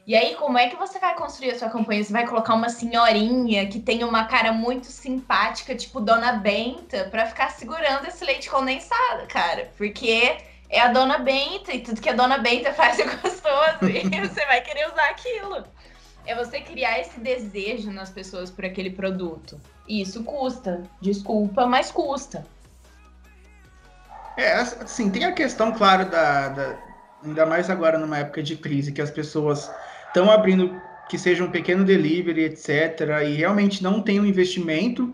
E aí, como é que você vai construir a sua campanha? Você vai colocar uma senhorinha que tem uma cara muito simpática, tipo Dona Benta, para ficar segurando esse leite condensado, cara. Porque é a Dona Benta e tudo que a Dona Benta faz é gostoso. e você vai querer usar aquilo. É você criar esse desejo nas pessoas por aquele produto. Isso custa. Desculpa, mas custa. É, assim, tem a questão, claro, da, da, ainda mais agora numa época de crise, que as pessoas estão abrindo que seja um pequeno delivery, etc., e realmente não tem um investimento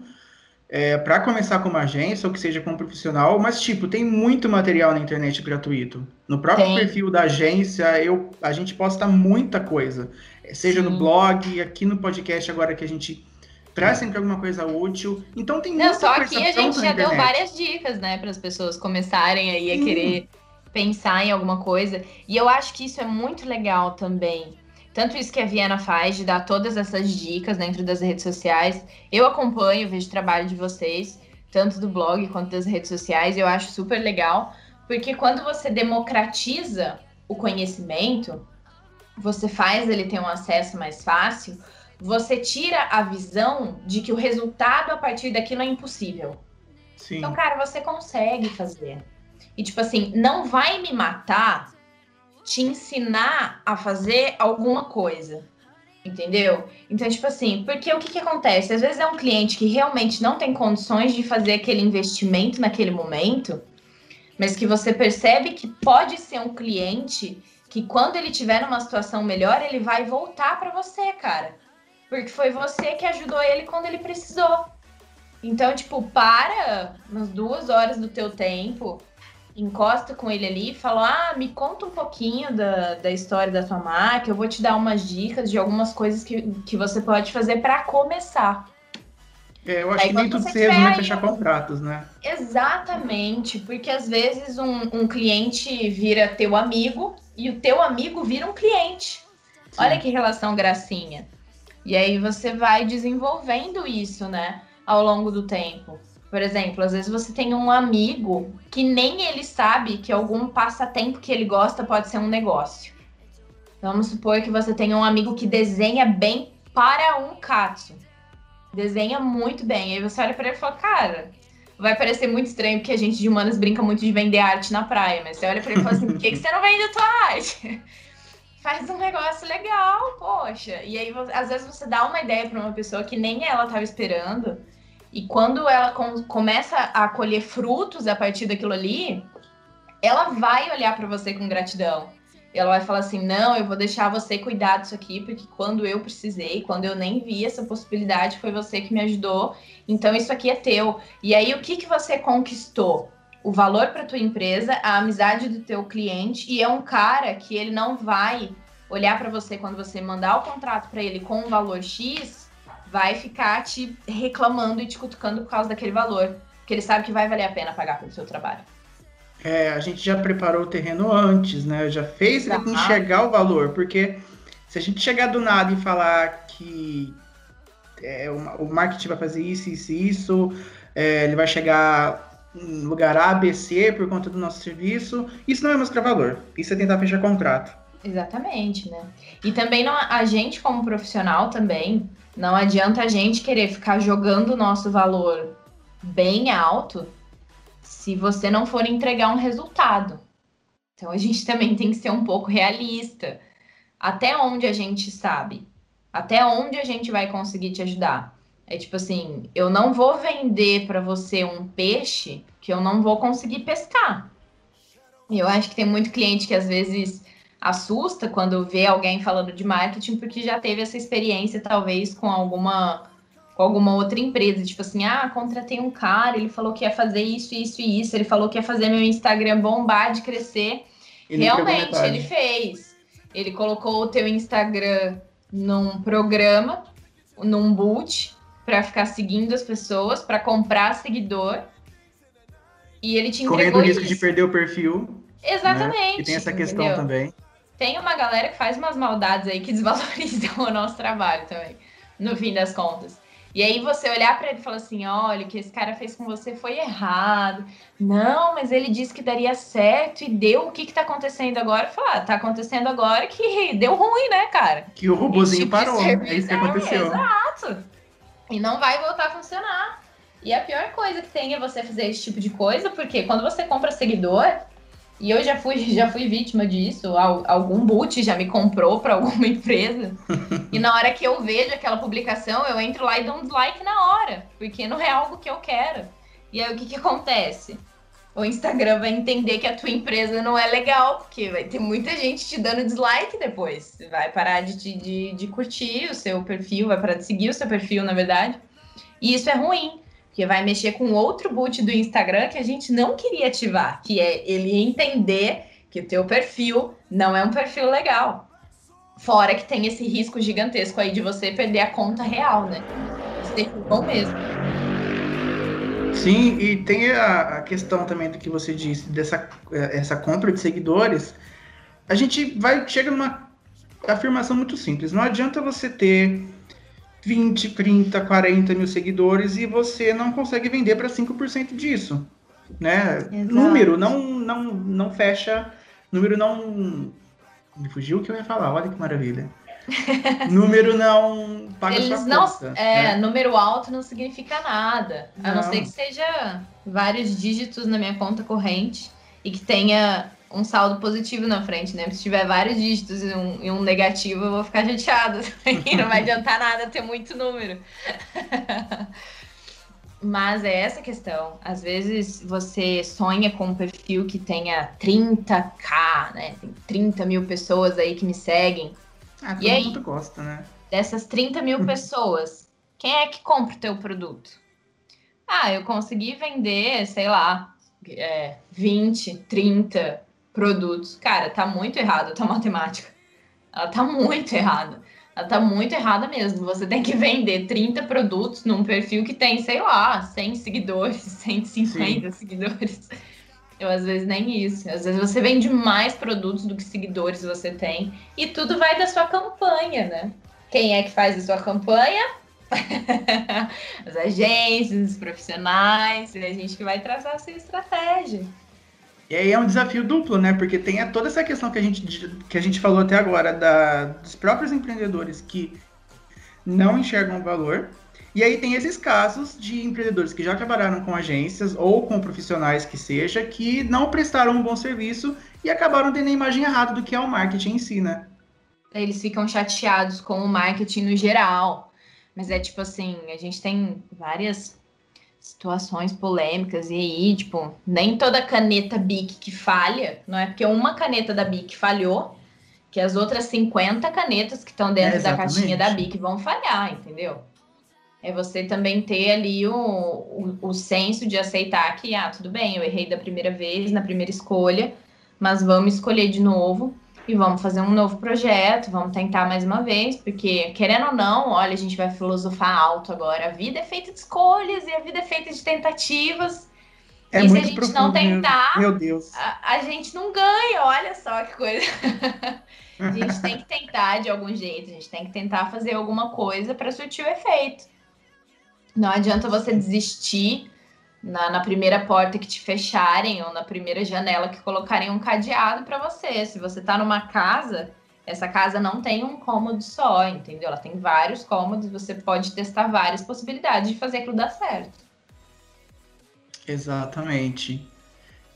é, para começar como agência ou que seja como profissional, mas, tipo, tem muito material na internet gratuito. No próprio tem. perfil da agência, eu, a gente posta muita coisa, seja Sim. no blog, aqui no podcast agora que a gente traz sempre alguma coisa útil. Então tem Não, só aqui a gente já deu várias dicas, né, para as pessoas começarem aí a querer pensar em alguma coisa. E eu acho que isso é muito legal também. Tanto isso que a Viena faz, de dar todas essas dicas dentro das redes sociais. Eu acompanho, vejo o trabalho de vocês, tanto do blog quanto das redes sociais. Eu acho super legal, porque quando você democratiza o conhecimento, você faz ele ter um acesso mais fácil você tira a visão de que o resultado a partir daquilo é impossível. Sim. Então, cara, você consegue fazer. E, tipo assim, não vai me matar te ensinar a fazer alguma coisa. Entendeu? Então, tipo assim, porque o que, que acontece? Às vezes é um cliente que realmente não tem condições de fazer aquele investimento naquele momento, mas que você percebe que pode ser um cliente que quando ele tiver numa situação melhor, ele vai voltar para você, cara. Porque foi você que ajudou ele quando ele precisou. Então, tipo, para umas duas horas do teu tempo, encosta com ele ali e fala: Ah, me conta um pouquinho da, da história da tua marca, eu vou te dar umas dicas de algumas coisas que, que você pode fazer para começar. É, eu acho Aí, que nem tudo se resume fechar contratos, né? Exatamente, porque às vezes um, um, cliente vira teu amigo e o teu amigo vira um cliente. Sim. Olha que relação gracinha. E aí você vai desenvolvendo isso, né, ao longo do tempo. Por exemplo, às vezes você tem um amigo que nem ele sabe que algum passatempo que ele gosta pode ser um negócio. Vamos supor que você tem um amigo que desenha bem para um katsu. Desenha muito bem. Aí você olha para ele e fala, cara, vai parecer muito estranho porque a gente de humanas brinca muito de vender arte na praia, mas você olha para ele e fala assim, por que, que você não vende a tua arte? Faz um negócio legal, poxa. E aí, às vezes, você dá uma ideia para uma pessoa que nem ela estava esperando e quando ela com, começa a colher frutos a partir daquilo ali, ela vai olhar para você com gratidão. Ela vai falar assim: não, eu vou deixar você cuidar disso aqui, porque quando eu precisei, quando eu nem vi essa possibilidade, foi você que me ajudou. Então isso aqui é teu. E aí o que, que você conquistou? O valor para tua empresa, a amizade do teu cliente, e é um cara que ele não vai olhar para você quando você mandar o contrato para ele com um valor X vai ficar te reclamando e te cutucando por causa daquele valor. Porque ele sabe que vai valer a pena pagar pelo seu trabalho. É, a gente já preparou o terreno antes, né? Já fez ele enxergar o valor, porque se a gente chegar do nada e falar que é, o, o marketing vai fazer isso, isso e isso, é, ele vai chegar em lugar A, B, C por conta do nosso serviço, isso não é mostrar valor. Isso é tentar fechar contrato. Exatamente, né? E também não, a gente como profissional também, não adianta a gente querer ficar jogando o nosso valor bem alto se você não for entregar um resultado. Então a gente também tem que ser um pouco realista. Até onde a gente sabe? Até onde a gente vai conseguir te ajudar? É tipo assim, eu não vou vender para você um peixe que eu não vou conseguir pescar. Eu acho que tem muito cliente que às vezes assusta quando vê alguém falando de marketing, porque já teve essa experiência, talvez, com alguma com alguma outra empresa, tipo assim, ah, contratei um cara, ele falou que ia fazer isso, isso e isso, ele falou que ia fazer meu Instagram bombar de crescer. Ele Realmente, ele fez. Ele colocou o teu Instagram num programa, num boot, para ficar seguindo as pessoas, para comprar seguidor. E ele te entregou Correndo o risco de perder o perfil. Exatamente. Né? E tem essa questão entendeu? também tem uma galera que faz umas maldades aí que desvalorizam o nosso trabalho também, no fim das contas. E aí você olhar para ele e falar assim, olha, o que esse cara fez com você foi errado. Não, mas ele disse que daria certo e deu. O que que tá acontecendo agora? Falar, ah, tá acontecendo agora que deu ruim, né, cara? Que o robozinho tipo parou. É isso que aconteceu. exato. E não vai voltar a funcionar. E a pior coisa que tem é você fazer esse tipo de coisa, porque quando você compra seguidor, e eu já fui, já fui vítima disso. Algum boot já me comprou para alguma empresa. e na hora que eu vejo aquela publicação, eu entro lá e dou um dislike na hora, porque não é algo que eu quero. E aí o que, que acontece? O Instagram vai entender que a tua empresa não é legal, porque vai ter muita gente te dando dislike depois. Vai parar de, de, de curtir o seu perfil, vai parar de seguir o seu perfil, na verdade. E isso é ruim, que vai mexer com outro boot do Instagram que a gente não queria ativar, que é ele entender que o teu perfil não é um perfil legal. Fora que tem esse risco gigantesco aí de você perder a conta real, né? É bom mesmo. Sim, e tem a, a, questão também do que você disse, dessa essa compra de seguidores. A gente vai chega numa afirmação muito simples. Não adianta você ter 20, 30, 40 mil seguidores e você não consegue vender para 5% disso. Né? Número não, não, não fecha. Número não. Me fugiu o que eu ia falar, olha que maravilha. número não paga Eles não, conta, é, né? número alto não significa nada, não. a não ser que seja vários dígitos na minha conta corrente e que tenha um saldo positivo na frente, né? Se tiver vários dígitos e um, e um negativo, eu vou ficar chateada. não vai adiantar nada ter muito número. Mas é essa questão. Às vezes você sonha com um perfil que tenha 30k, né? Tem 30 mil pessoas aí que me seguem. Ah, todo e aí, mundo gosta, né? Dessas 30 mil pessoas, quem é que compra o teu produto? Ah, eu consegui vender, sei lá, é, 20, 30 produtos. Cara, tá muito errado a tua matemática. Ela tá muito errada. Ela tá muito errada mesmo. Você tem que vender 30 produtos num perfil que tem, sei lá, 100 seguidores, 150 Sim. seguidores. Eu, às vezes, nem isso. Às vezes você vende mais produtos do que seguidores você tem. E tudo vai da sua campanha, né? Quem é que faz a sua campanha? As agências, os profissionais, é a gente que vai traçar a sua estratégia. E aí é um desafio duplo, né? Porque tem toda essa questão que a gente, que a gente falou até agora da, dos próprios empreendedores que não enxergam valor. E aí tem esses casos de empreendedores que já trabalharam com agências ou com profissionais que seja, que não prestaram um bom serviço e acabaram tendo a imagem errada do que é o marketing em si, né? Eles ficam chateados com o marketing no geral. Mas é tipo assim, a gente tem várias situações polêmicas, e aí, tipo, nem toda caneta Bic que falha, não é porque uma caneta da Bic falhou, que as outras 50 canetas que estão dentro é, da caixinha da Bic vão falhar, entendeu? É você também ter ali o, o, o senso de aceitar que, ah, tudo bem, eu errei da primeira vez, na primeira escolha, mas vamos escolher de novo e vamos fazer um novo projeto, vamos tentar mais uma vez, porque querendo ou não, olha, a gente vai filosofar alto agora. A vida é feita de escolhas e a vida é feita de tentativas. É e se a gente profundo, não tentar, meu Deus. A, a, gente não ganha, olha só que coisa. a gente tem que tentar de algum jeito, a gente tem que tentar fazer alguma coisa para surtir o efeito. Não adianta você desistir na, na, primeira porta que te fecharem ou na primeira janela que colocarem um cadeado para você. Se você está numa casa, essa casa não tem um cômodo só, entendeu? Ela tem vários cômodos, você pode testar várias possibilidades de fazer aquilo dar certo. Exatamente.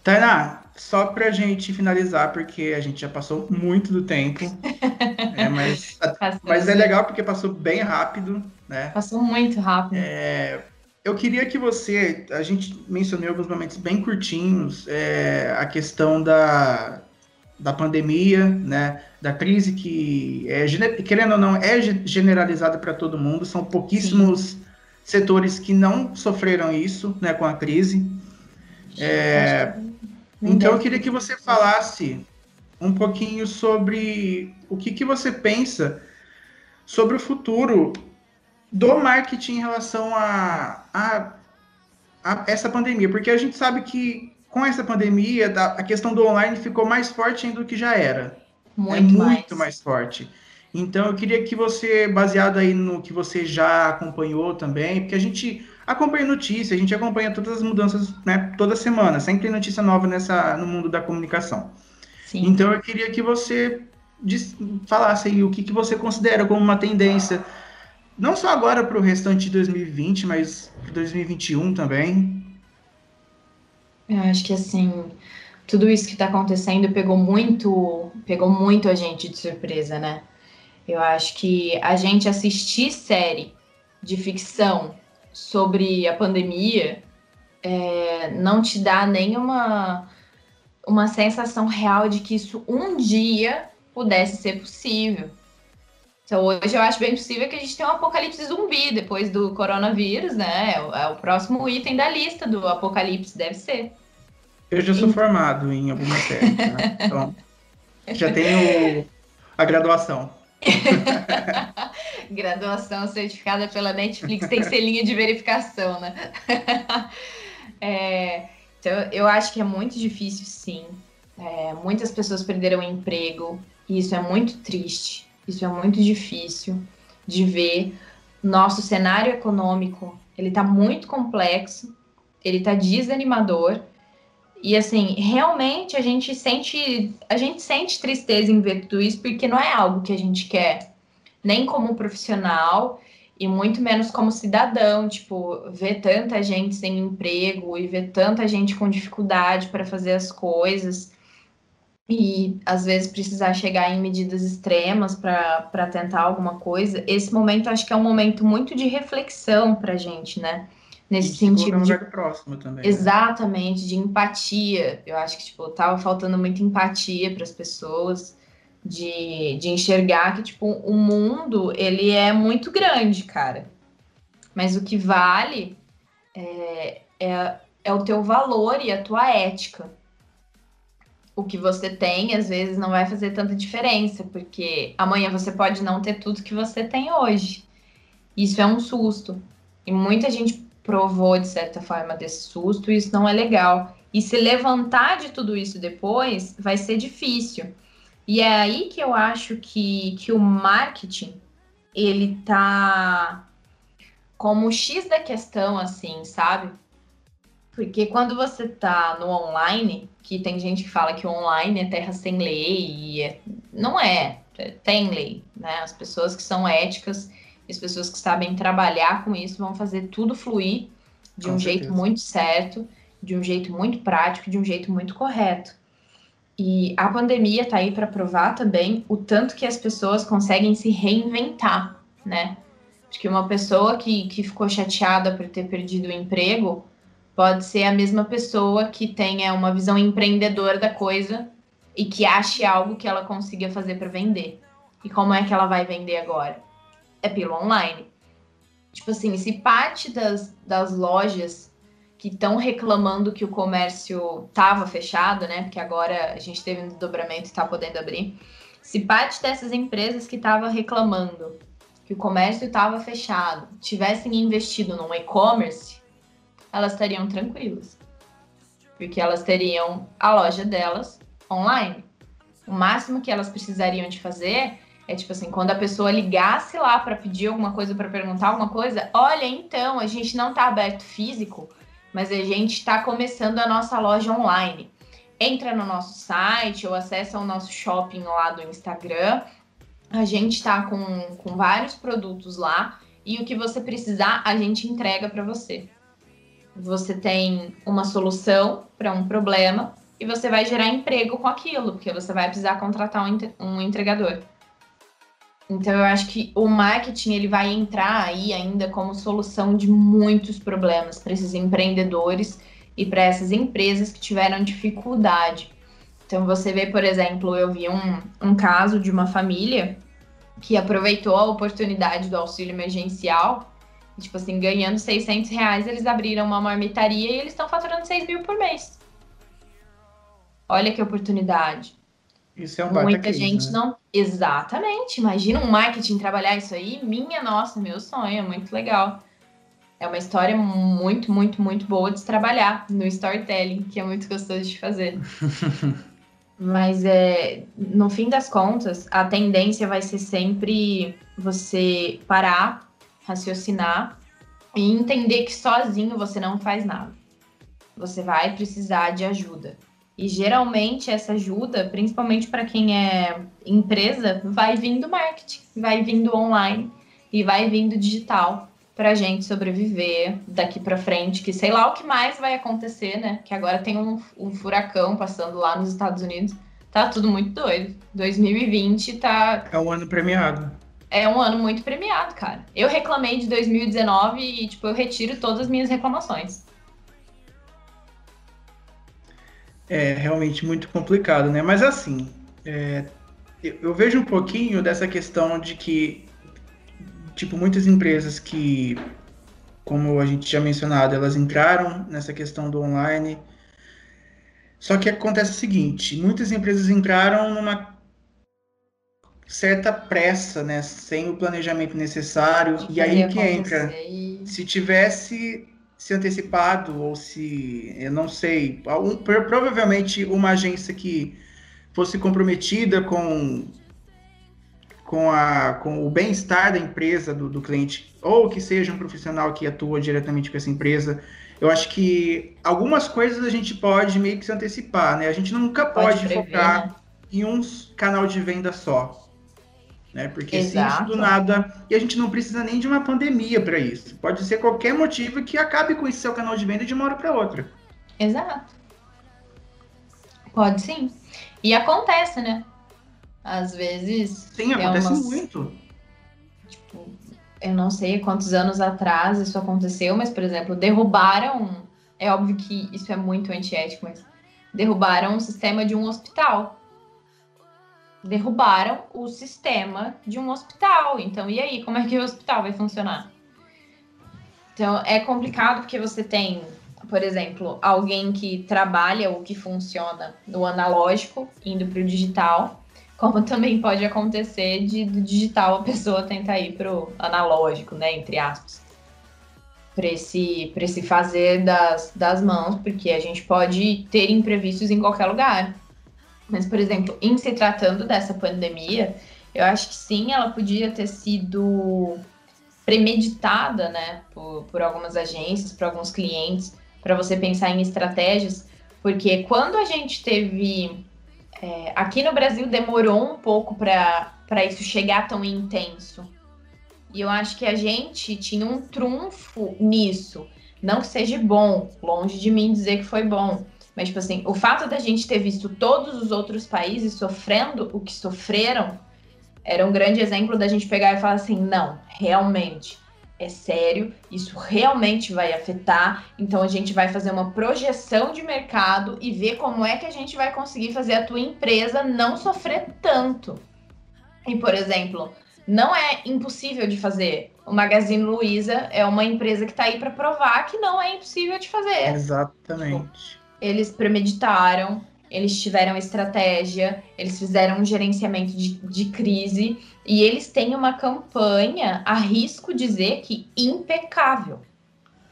Tainá, só pra gente finalizar, porque a gente já passou muito do tempo. é, mas, mas é legal porque passou bem rápido, né? Passou muito rápido. É, eu queria que você, a gente mencionou alguns momentos bem curtinhos é, a questão da, da pandemia, né, da crise que, é, querendo ou não, é generalizada para todo mundo, são pouquíssimos Sim. setores que não sofreram isso né, com a crise. É, então eu queria que você falasse um pouquinho sobre o que, que você pensa sobre o futuro do marketing em relação a, a, a, essa pandemia, porque a gente sabe que com essa pandemia a questão do online ficou mais forte ainda do que já era. Muito, é muito mais. mais forte. Então eu queria que você, baseado aí no que você já acompanhou também, porque a gente acompanha notícias, a gente acompanha todas as mudanças, né, toda semana, sempre tem notícia nova nessa no mundo da comunicação. Sim. Então eu queria que você falasse aí o que, que você considera como uma tendência não só agora para o restante de 2020, mas para 2021 também. Eu acho que assim, tudo isso que está acontecendo pegou muito, pegou muito a gente de surpresa, né? Eu acho que a gente assistir série de ficção sobre a pandemia é, não te dá nenhuma uma sensação real de que isso um dia pudesse ser possível. Então, hoje eu acho bem possível que a gente tenha um apocalipse zumbi depois do coronavírus, né? É o próximo item da lista do apocalipse, deve ser. Eu já sou formado em alguma série, né? Então, já tenho a graduação. graduação certificada pela Netflix tem selinho de verificação, né? é, então, eu acho que é muito difícil, sim. É, muitas pessoas perderam o emprego, e isso é muito triste. Isso é muito difícil de ver. Nosso cenário econômico, ele está muito complexo, ele está desanimador. E assim, realmente a gente sente, a gente sente tristeza em ver tudo isso, porque não é algo que a gente quer. nem como profissional e muito menos como cidadão, tipo, ver tanta gente sem emprego e ver tanta gente com dificuldade para fazer as coisas e às vezes precisar chegar em medidas extremas para tentar alguma coisa. Esse momento acho que é um momento muito de reflexão para a gente, né? Nesse sentido de próximo também. Né? Exatamente, né? de empatia. Eu acho que tipo tava faltando muita empatia para as pessoas de, de enxergar que, tipo, o mundo, ele é muito grande, cara. Mas o que vale é, é, é o teu valor e a tua ética. O que você tem, às vezes, não vai fazer tanta diferença, porque amanhã você pode não ter tudo que você tem hoje. Isso é um susto. E muita gente provou, de certa forma, desse susto, e isso não é legal. E se levantar de tudo isso depois vai ser difícil. E é aí que eu acho que, que o marketing ele tá como o X da questão, assim, sabe? Porque quando você tá no online, que tem gente que fala que o online é terra sem lei, e é, não é, tem lei, né? As pessoas que são éticas, as pessoas que sabem trabalhar com isso vão fazer tudo fluir de com um certeza. jeito muito certo, de um jeito muito prático, de um jeito muito correto. E a pandemia está aí para provar também o tanto que as pessoas conseguem se reinventar, né? Porque uma pessoa que, que ficou chateada por ter perdido o emprego pode ser a mesma pessoa que tenha uma visão empreendedora da coisa e que ache algo que ela consiga fazer para vender. E como é que ela vai vender agora? É pelo online. Tipo assim, se parte das, das lojas que estão reclamando que o comércio estava fechado, né? Porque agora a gente teve um desdobramento e está podendo abrir. Se parte dessas empresas que estavam reclamando que o comércio estava fechado tivessem investido no e-commerce, elas estariam tranquilas. Porque elas teriam a loja delas online. O máximo que elas precisariam de fazer é tipo assim, quando a pessoa ligasse lá para pedir alguma coisa, para perguntar alguma coisa, olha, então, a gente não está aberto físico, mas a gente está começando a nossa loja online. Entra no nosso site ou acessa o nosso shopping lá do Instagram. A gente está com, com vários produtos lá e o que você precisar, a gente entrega para você. Você tem uma solução para um problema e você vai gerar emprego com aquilo, porque você vai precisar contratar um, entregador. Então eu acho que o marketing ele vai entrar aí ainda como solução de muitos problemas para esses empreendedores e para essas empresas que tiveram dificuldade. Então você vê, por exemplo, eu vi um, um caso de uma família que aproveitou a oportunidade do auxílio emergencial, tipo assim, ganhando 600 reais, eles abriram uma marmitaria e eles estão faturando 6 mil por mês. Olha que oportunidade. Isso é um Muita case, gente né? não. Exatamente. Imagina um marketing trabalhar isso aí. Minha nossa, meu sonho, é muito legal. É uma história muito, muito, muito boa de se trabalhar no storytelling, que é muito gostoso de fazer. Mas é, no fim das contas, a tendência vai ser sempre você parar, raciocinar e entender que sozinho você não faz nada. Você vai precisar de ajuda. E geralmente essa ajuda, principalmente para quem é empresa, vai vindo marketing, vai vindo online e vai vindo digital para a gente sobreviver daqui para frente, que sei lá o que mais vai acontecer, né? Que agora tem um, um furacão passando lá nos Estados Unidos. Tá tudo muito doido. 2020 tá. É um ano premiado. É um ano muito premiado, cara. Eu reclamei de 2019 e, tipo, eu retiro todas as minhas reclamações. é realmente muito complicado, né? Mas assim, é, eu, vejo um pouquinho dessa questão de que, tipo, muitas empresas que, como a gente tinha mencionado, elas entraram nessa questão do online. Só que acontece o seguinte: muitas empresas entraram numa certa pressa, né? Sem o planejamento necessário. E aí que entra. Se tivesse se antecipado ou se, eu não sei, um, provavelmente uma agência que fosse comprometida com com, a, com o bem-estar da empresa, do, do, cliente, ou que seja um profissional que atua diretamente com essa empresa, eu acho que algumas coisas a gente pode meio que se antecipar, né? A gente nunca pode, pode prever, focar né? em um canal de venda só. Né? Porque Exato. se isso do nada. E a gente não precisa nem de uma pandemia para isso. Pode ser qualquer motivo que acabe com esse seu canal de venda de uma hora para outra. Exato. Pode sim. E acontece, né? Às vezes. Sim, acontece umas... muito. Tipo, eu não sei quantos anos atrás isso aconteceu, mas, por exemplo, derrubaram. É óbvio que isso é muito antiético, mas derrubaram o sistema de um hospital. Derrubaram o sistema de um hospital. Então, e aí, como é que o hospital vai funcionar? Então, é complicado porque você tem por exemplo, alguém que trabalha ou que funciona no analógico indo para o digital, como também pode acontecer de do digital a pessoa tentar ir para o analógico, né, entre aspas, para esse, esse fazer das, das mãos, porque a gente pode ter imprevistos em qualquer lugar. Mas, por exemplo, em se tratando dessa pandemia, eu acho que sim, ela podia ter sido premeditada, né, por, por algumas agências, por alguns clientes, para você pensar em estratégias, porque quando a gente teve. É, aqui no Brasil demorou um pouco para isso chegar tão intenso. E eu acho que a gente tinha um trunfo nisso. Não que seja bom, longe de mim dizer que foi bom. Mas, tipo assim, o fato da gente ter visto todos os outros países sofrendo o que sofreram era um grande exemplo da gente pegar e falar assim: não, realmente, é sério, isso realmente vai afetar. Então a gente vai fazer uma projeção de mercado e ver como é que a gente vai conseguir fazer a tua empresa não sofrer tanto. E por exemplo, não é impossível de fazer. O Magazine Luiza é uma empresa que está aí para provar que não é impossível de fazer. Exatamente. Eles premeditaram, eles tiveram estratégia, eles fizeram um gerenciamento de, de crise e eles têm uma campanha, arrisco dizer que impecável.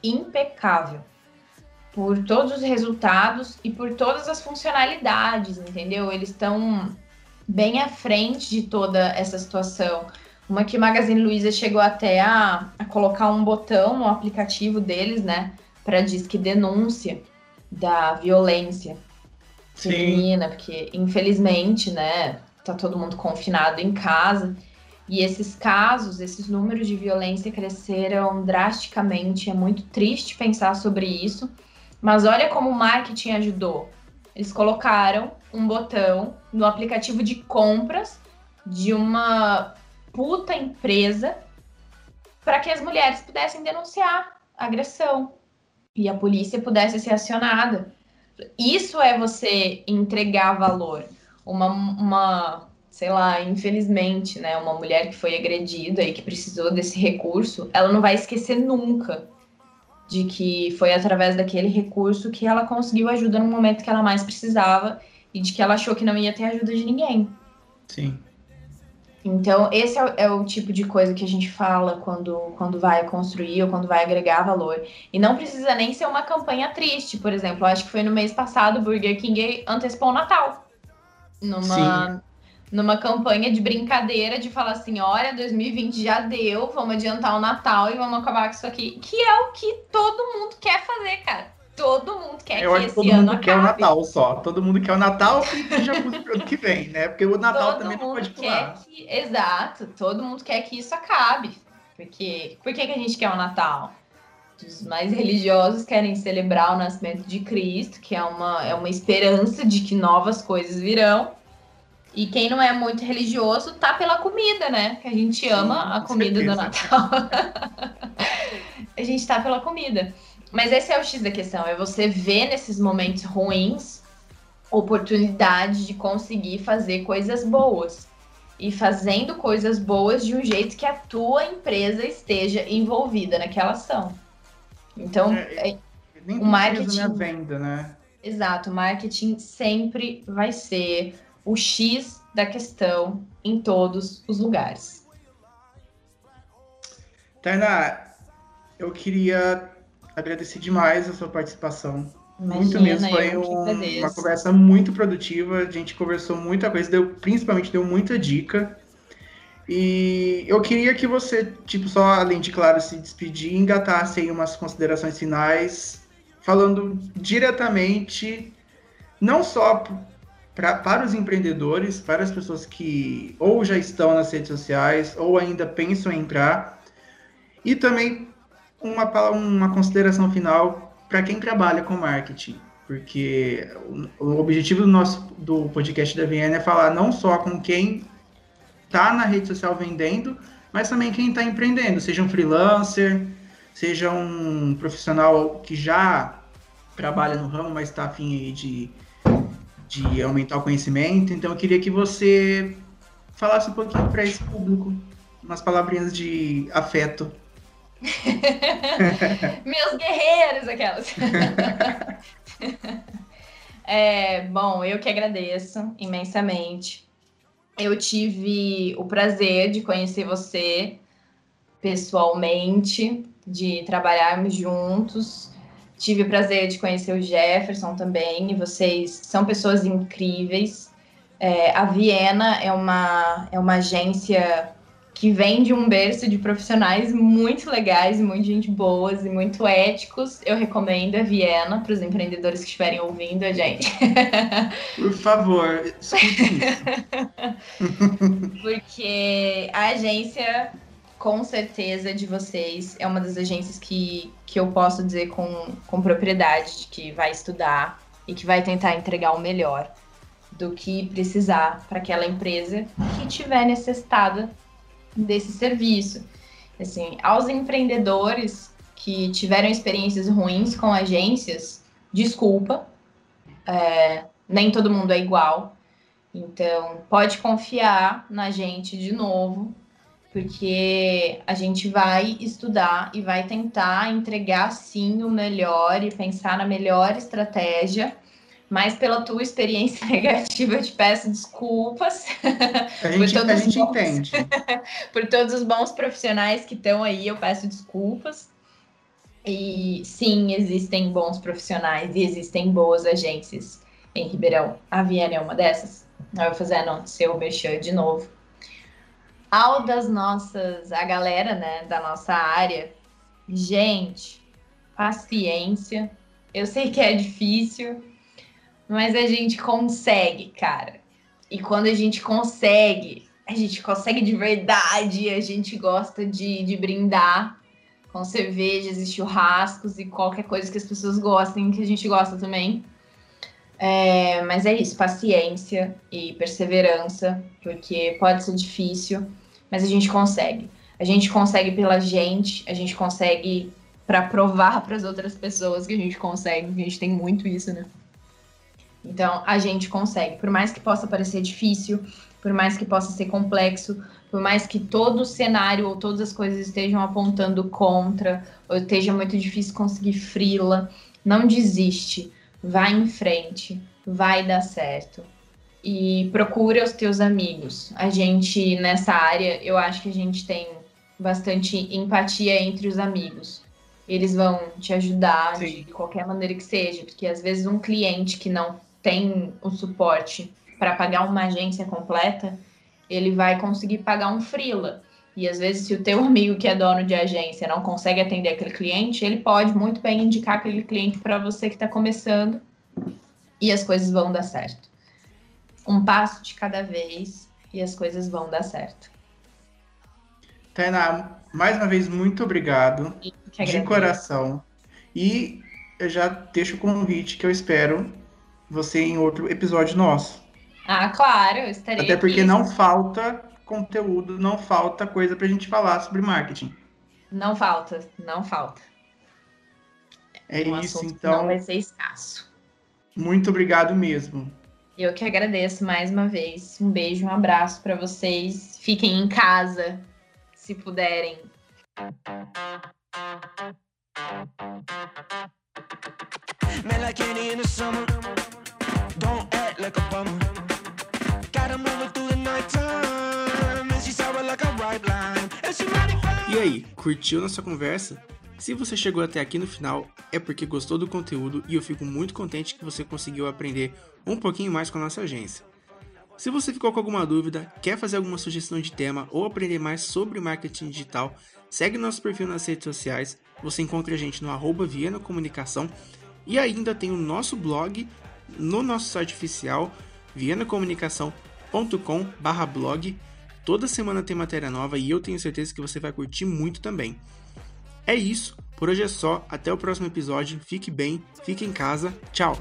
Impecável. Por todos os resultados e por todas as funcionalidades, entendeu? Eles estão bem à frente de toda essa situação. Uma que Magazine Luiza chegou até a, a colocar um botão no aplicativo deles, né? Para disque denúncia da violência feminina, porque infelizmente, né, tá todo mundo confinado em casa. E esses casos, esses números de violência cresceram drasticamente. É muito triste pensar sobre isso. Mas olha como o marketing ajudou. Eles colocaram um botão no aplicativo de compras de uma puta empresa para que as mulheres pudessem denunciar agressão e a polícia pudesse ser acionada. Isso é você entregar valor. Uma, uma, sei lá, infelizmente, né, uma mulher que foi agredida e que precisou desse recurso, ela não vai esquecer nunca de que foi através daquele recurso que ela conseguiu ajuda no momento que ela mais precisava e de que ela achou que não ia ter ajuda de ninguém. Sim. Então, esse é o, é o, tipo de coisa que a gente fala quando, quando vai construir ou quando vai agregar valor. E não precisa nem ser uma campanha triste, por exemplo. acho que foi no mês passado, o Burger King antecipou o Natal. Numa, numa campanha de brincadeira de falar assim: olha, 2020 já deu, vamos adiantar o Natal e vamos acabar com isso aqui. Que é o que todo mundo quer fazer, cara todo mundo quer Eu que esse todo mundo quer o Natal só. Todo mundo quer o Natal e já ano que vem, né? Porque o Natal todo também não pode pular. Que, exato, todo mundo quer que isso acabe. Porque, por que, que a gente quer o Natal? Os mais religiosos querem celebrar o nascimento de Cristo, que é uma, é uma esperança de que novas coisas virão. E quem não é muito religioso tá pela comida, né? Que a gente ama Sim, a comida certeza. do Natal. a gente tá pela comida. Mas esse é o X da questão, é você ver nesses momentos ruins oportunidade de conseguir fazer coisas boas. E fazendo coisas boas de um jeito que a tua empresa esteja envolvida naquela ação. Então, é, é, o marketing. venda, né? Exato, o marketing sempre vai ser o X da questão em todos os lugares. Tainá, eu queria agradecer demais a sua participação. Imagina, muito mesmo, foi um, uma conversa muito produtiva. A gente conversou muita coisa, deu, principalmente deu muita dica. E eu queria que você, tipo, só além de, claro, se despedir, engatasse aí umas considerações finais, falando diretamente, não só pra, para os empreendedores, para as pessoas que ou já estão nas redes sociais ou ainda pensam em entrar. E também uma, uma consideração final para quem trabalha com marketing, porque o, objetivo do nosso do podcast da Viena é falar não só com quem está na rede social vendendo, mas também quem está empreendendo, seja um freelancer, seja um profissional que já trabalha no ramo, mas está afim de, de aumentar o conhecimento. Então, eu queria que você falasse um pouquinho para esse público, umas palavrinhas de afeto. Meus guerreiros, aquelas. é, bom, eu que agradeço imensamente. Eu tive o prazer de conhecer você pessoalmente, de trabalharmos juntos. Tive o prazer de conhecer o Jefferson também, e vocês são pessoas incríveis. É, a Viena é uma, é uma agência que vem de um berço de profissionais muito legais, muito gente boas e muito éticos. Eu recomendo a Viena para os empreendedores que estiverem ouvindo a gente. Por favor, escute isso. Porque a agência, com certeza, de vocês, é uma das agências que, que eu posso dizer com, com propriedade que vai estudar e que vai tentar entregar o melhor do que precisar para aquela empresa que tiver necessitada desse serviço. Assim, aos empreendedores que tiveram experiências ruins com agências, desculpa, é, nem todo mundo é igual. Então, pode confiar na gente de novo, porque a gente vai estudar e vai tentar entregar sim o melhor e pensar na melhor estratégia mas pela tua experiência negativa, eu te peço desculpas. A gente, a gente bons, entende. por todos os bons profissionais que estão aí, eu peço desculpas. E sim, existem bons profissionais e existem boas agências em Ribeirão. A Viena é uma dessas. Eu vou fazendo seu merchan de novo. Ao das nossas, a galera, né, da nossa área, gente, paciência. Eu sei que é difícil, mas a gente consegue, cara. E quando a gente consegue, a gente consegue de verdade, a gente gosta de, de brindar com cervejas e churrascos e qualquer coisa que as pessoas gostem, que a gente gosta também. É, mas é isso, paciência e perseverança, porque pode ser difícil, mas a gente consegue. A gente consegue pela gente, a gente consegue para provar para as outras pessoas que a gente consegue, a gente tem muito isso, né? Então, a gente consegue, por mais que possa parecer difícil, por mais que possa ser complexo, por mais que todo o cenário ou todas as coisas estejam apontando contra, ou esteja muito difícil conseguir frila, não desiste, vai em frente, vai dar certo. E procura os teus amigos. A gente, nessa área, eu acho que a gente tem bastante empatia entre os amigos. Eles vão te ajudar Sim. de qualquer maneira que seja, porque às vezes um cliente que não tem o suporte para pagar uma agência completa, ele vai conseguir pagar um freela. E às vezes, se o teu amigo que é dono de agência não consegue atender aquele cliente, ele pode muito bem indicar aquele cliente para você que está começando e as coisas vão dar certo. Um passo de cada vez e as coisas vão dar certo. Tainá, mais uma vez, muito obrigado. De coração. E eu já deixo o convite que eu espero você em outro episódio nosso. Ah, claro, eu estarei. Até porque aqui. não falta conteúdo, não falta coisa pra gente falar sobre marketing. Não falta, não falta. É um isso, então. Não vai ser escasso. Muito obrigado mesmo. Eu que agradeço mais uma vez. Um beijo, um abraço para vocês. Fiquem em casa, se puderem. in the summer. Don't act like a. Gotta move it through the nighttime. And she sour like a line. And she E aí, curtiu nossa conversa? Se você chegou até aqui no final, é porque gostou do conteúdo e eu fico muito contente que você conseguiu aprender um pouquinho mais com a nossa agência. Se você ficou com alguma dúvida, quer fazer alguma sugestão de tema ou aprender mais sobre marketing digital, segue nosso perfil nas redes sociais. Você encontra a gente no arroba Comunicação e ainda tem o nosso blog no nosso site oficial vienacomunicação.com/blog. Toda semana tem matéria nova e eu tenho certeza que você vai curtir muito também. É isso, por hoje é só, até o próximo episódio, fique bem, fique em casa, tchau!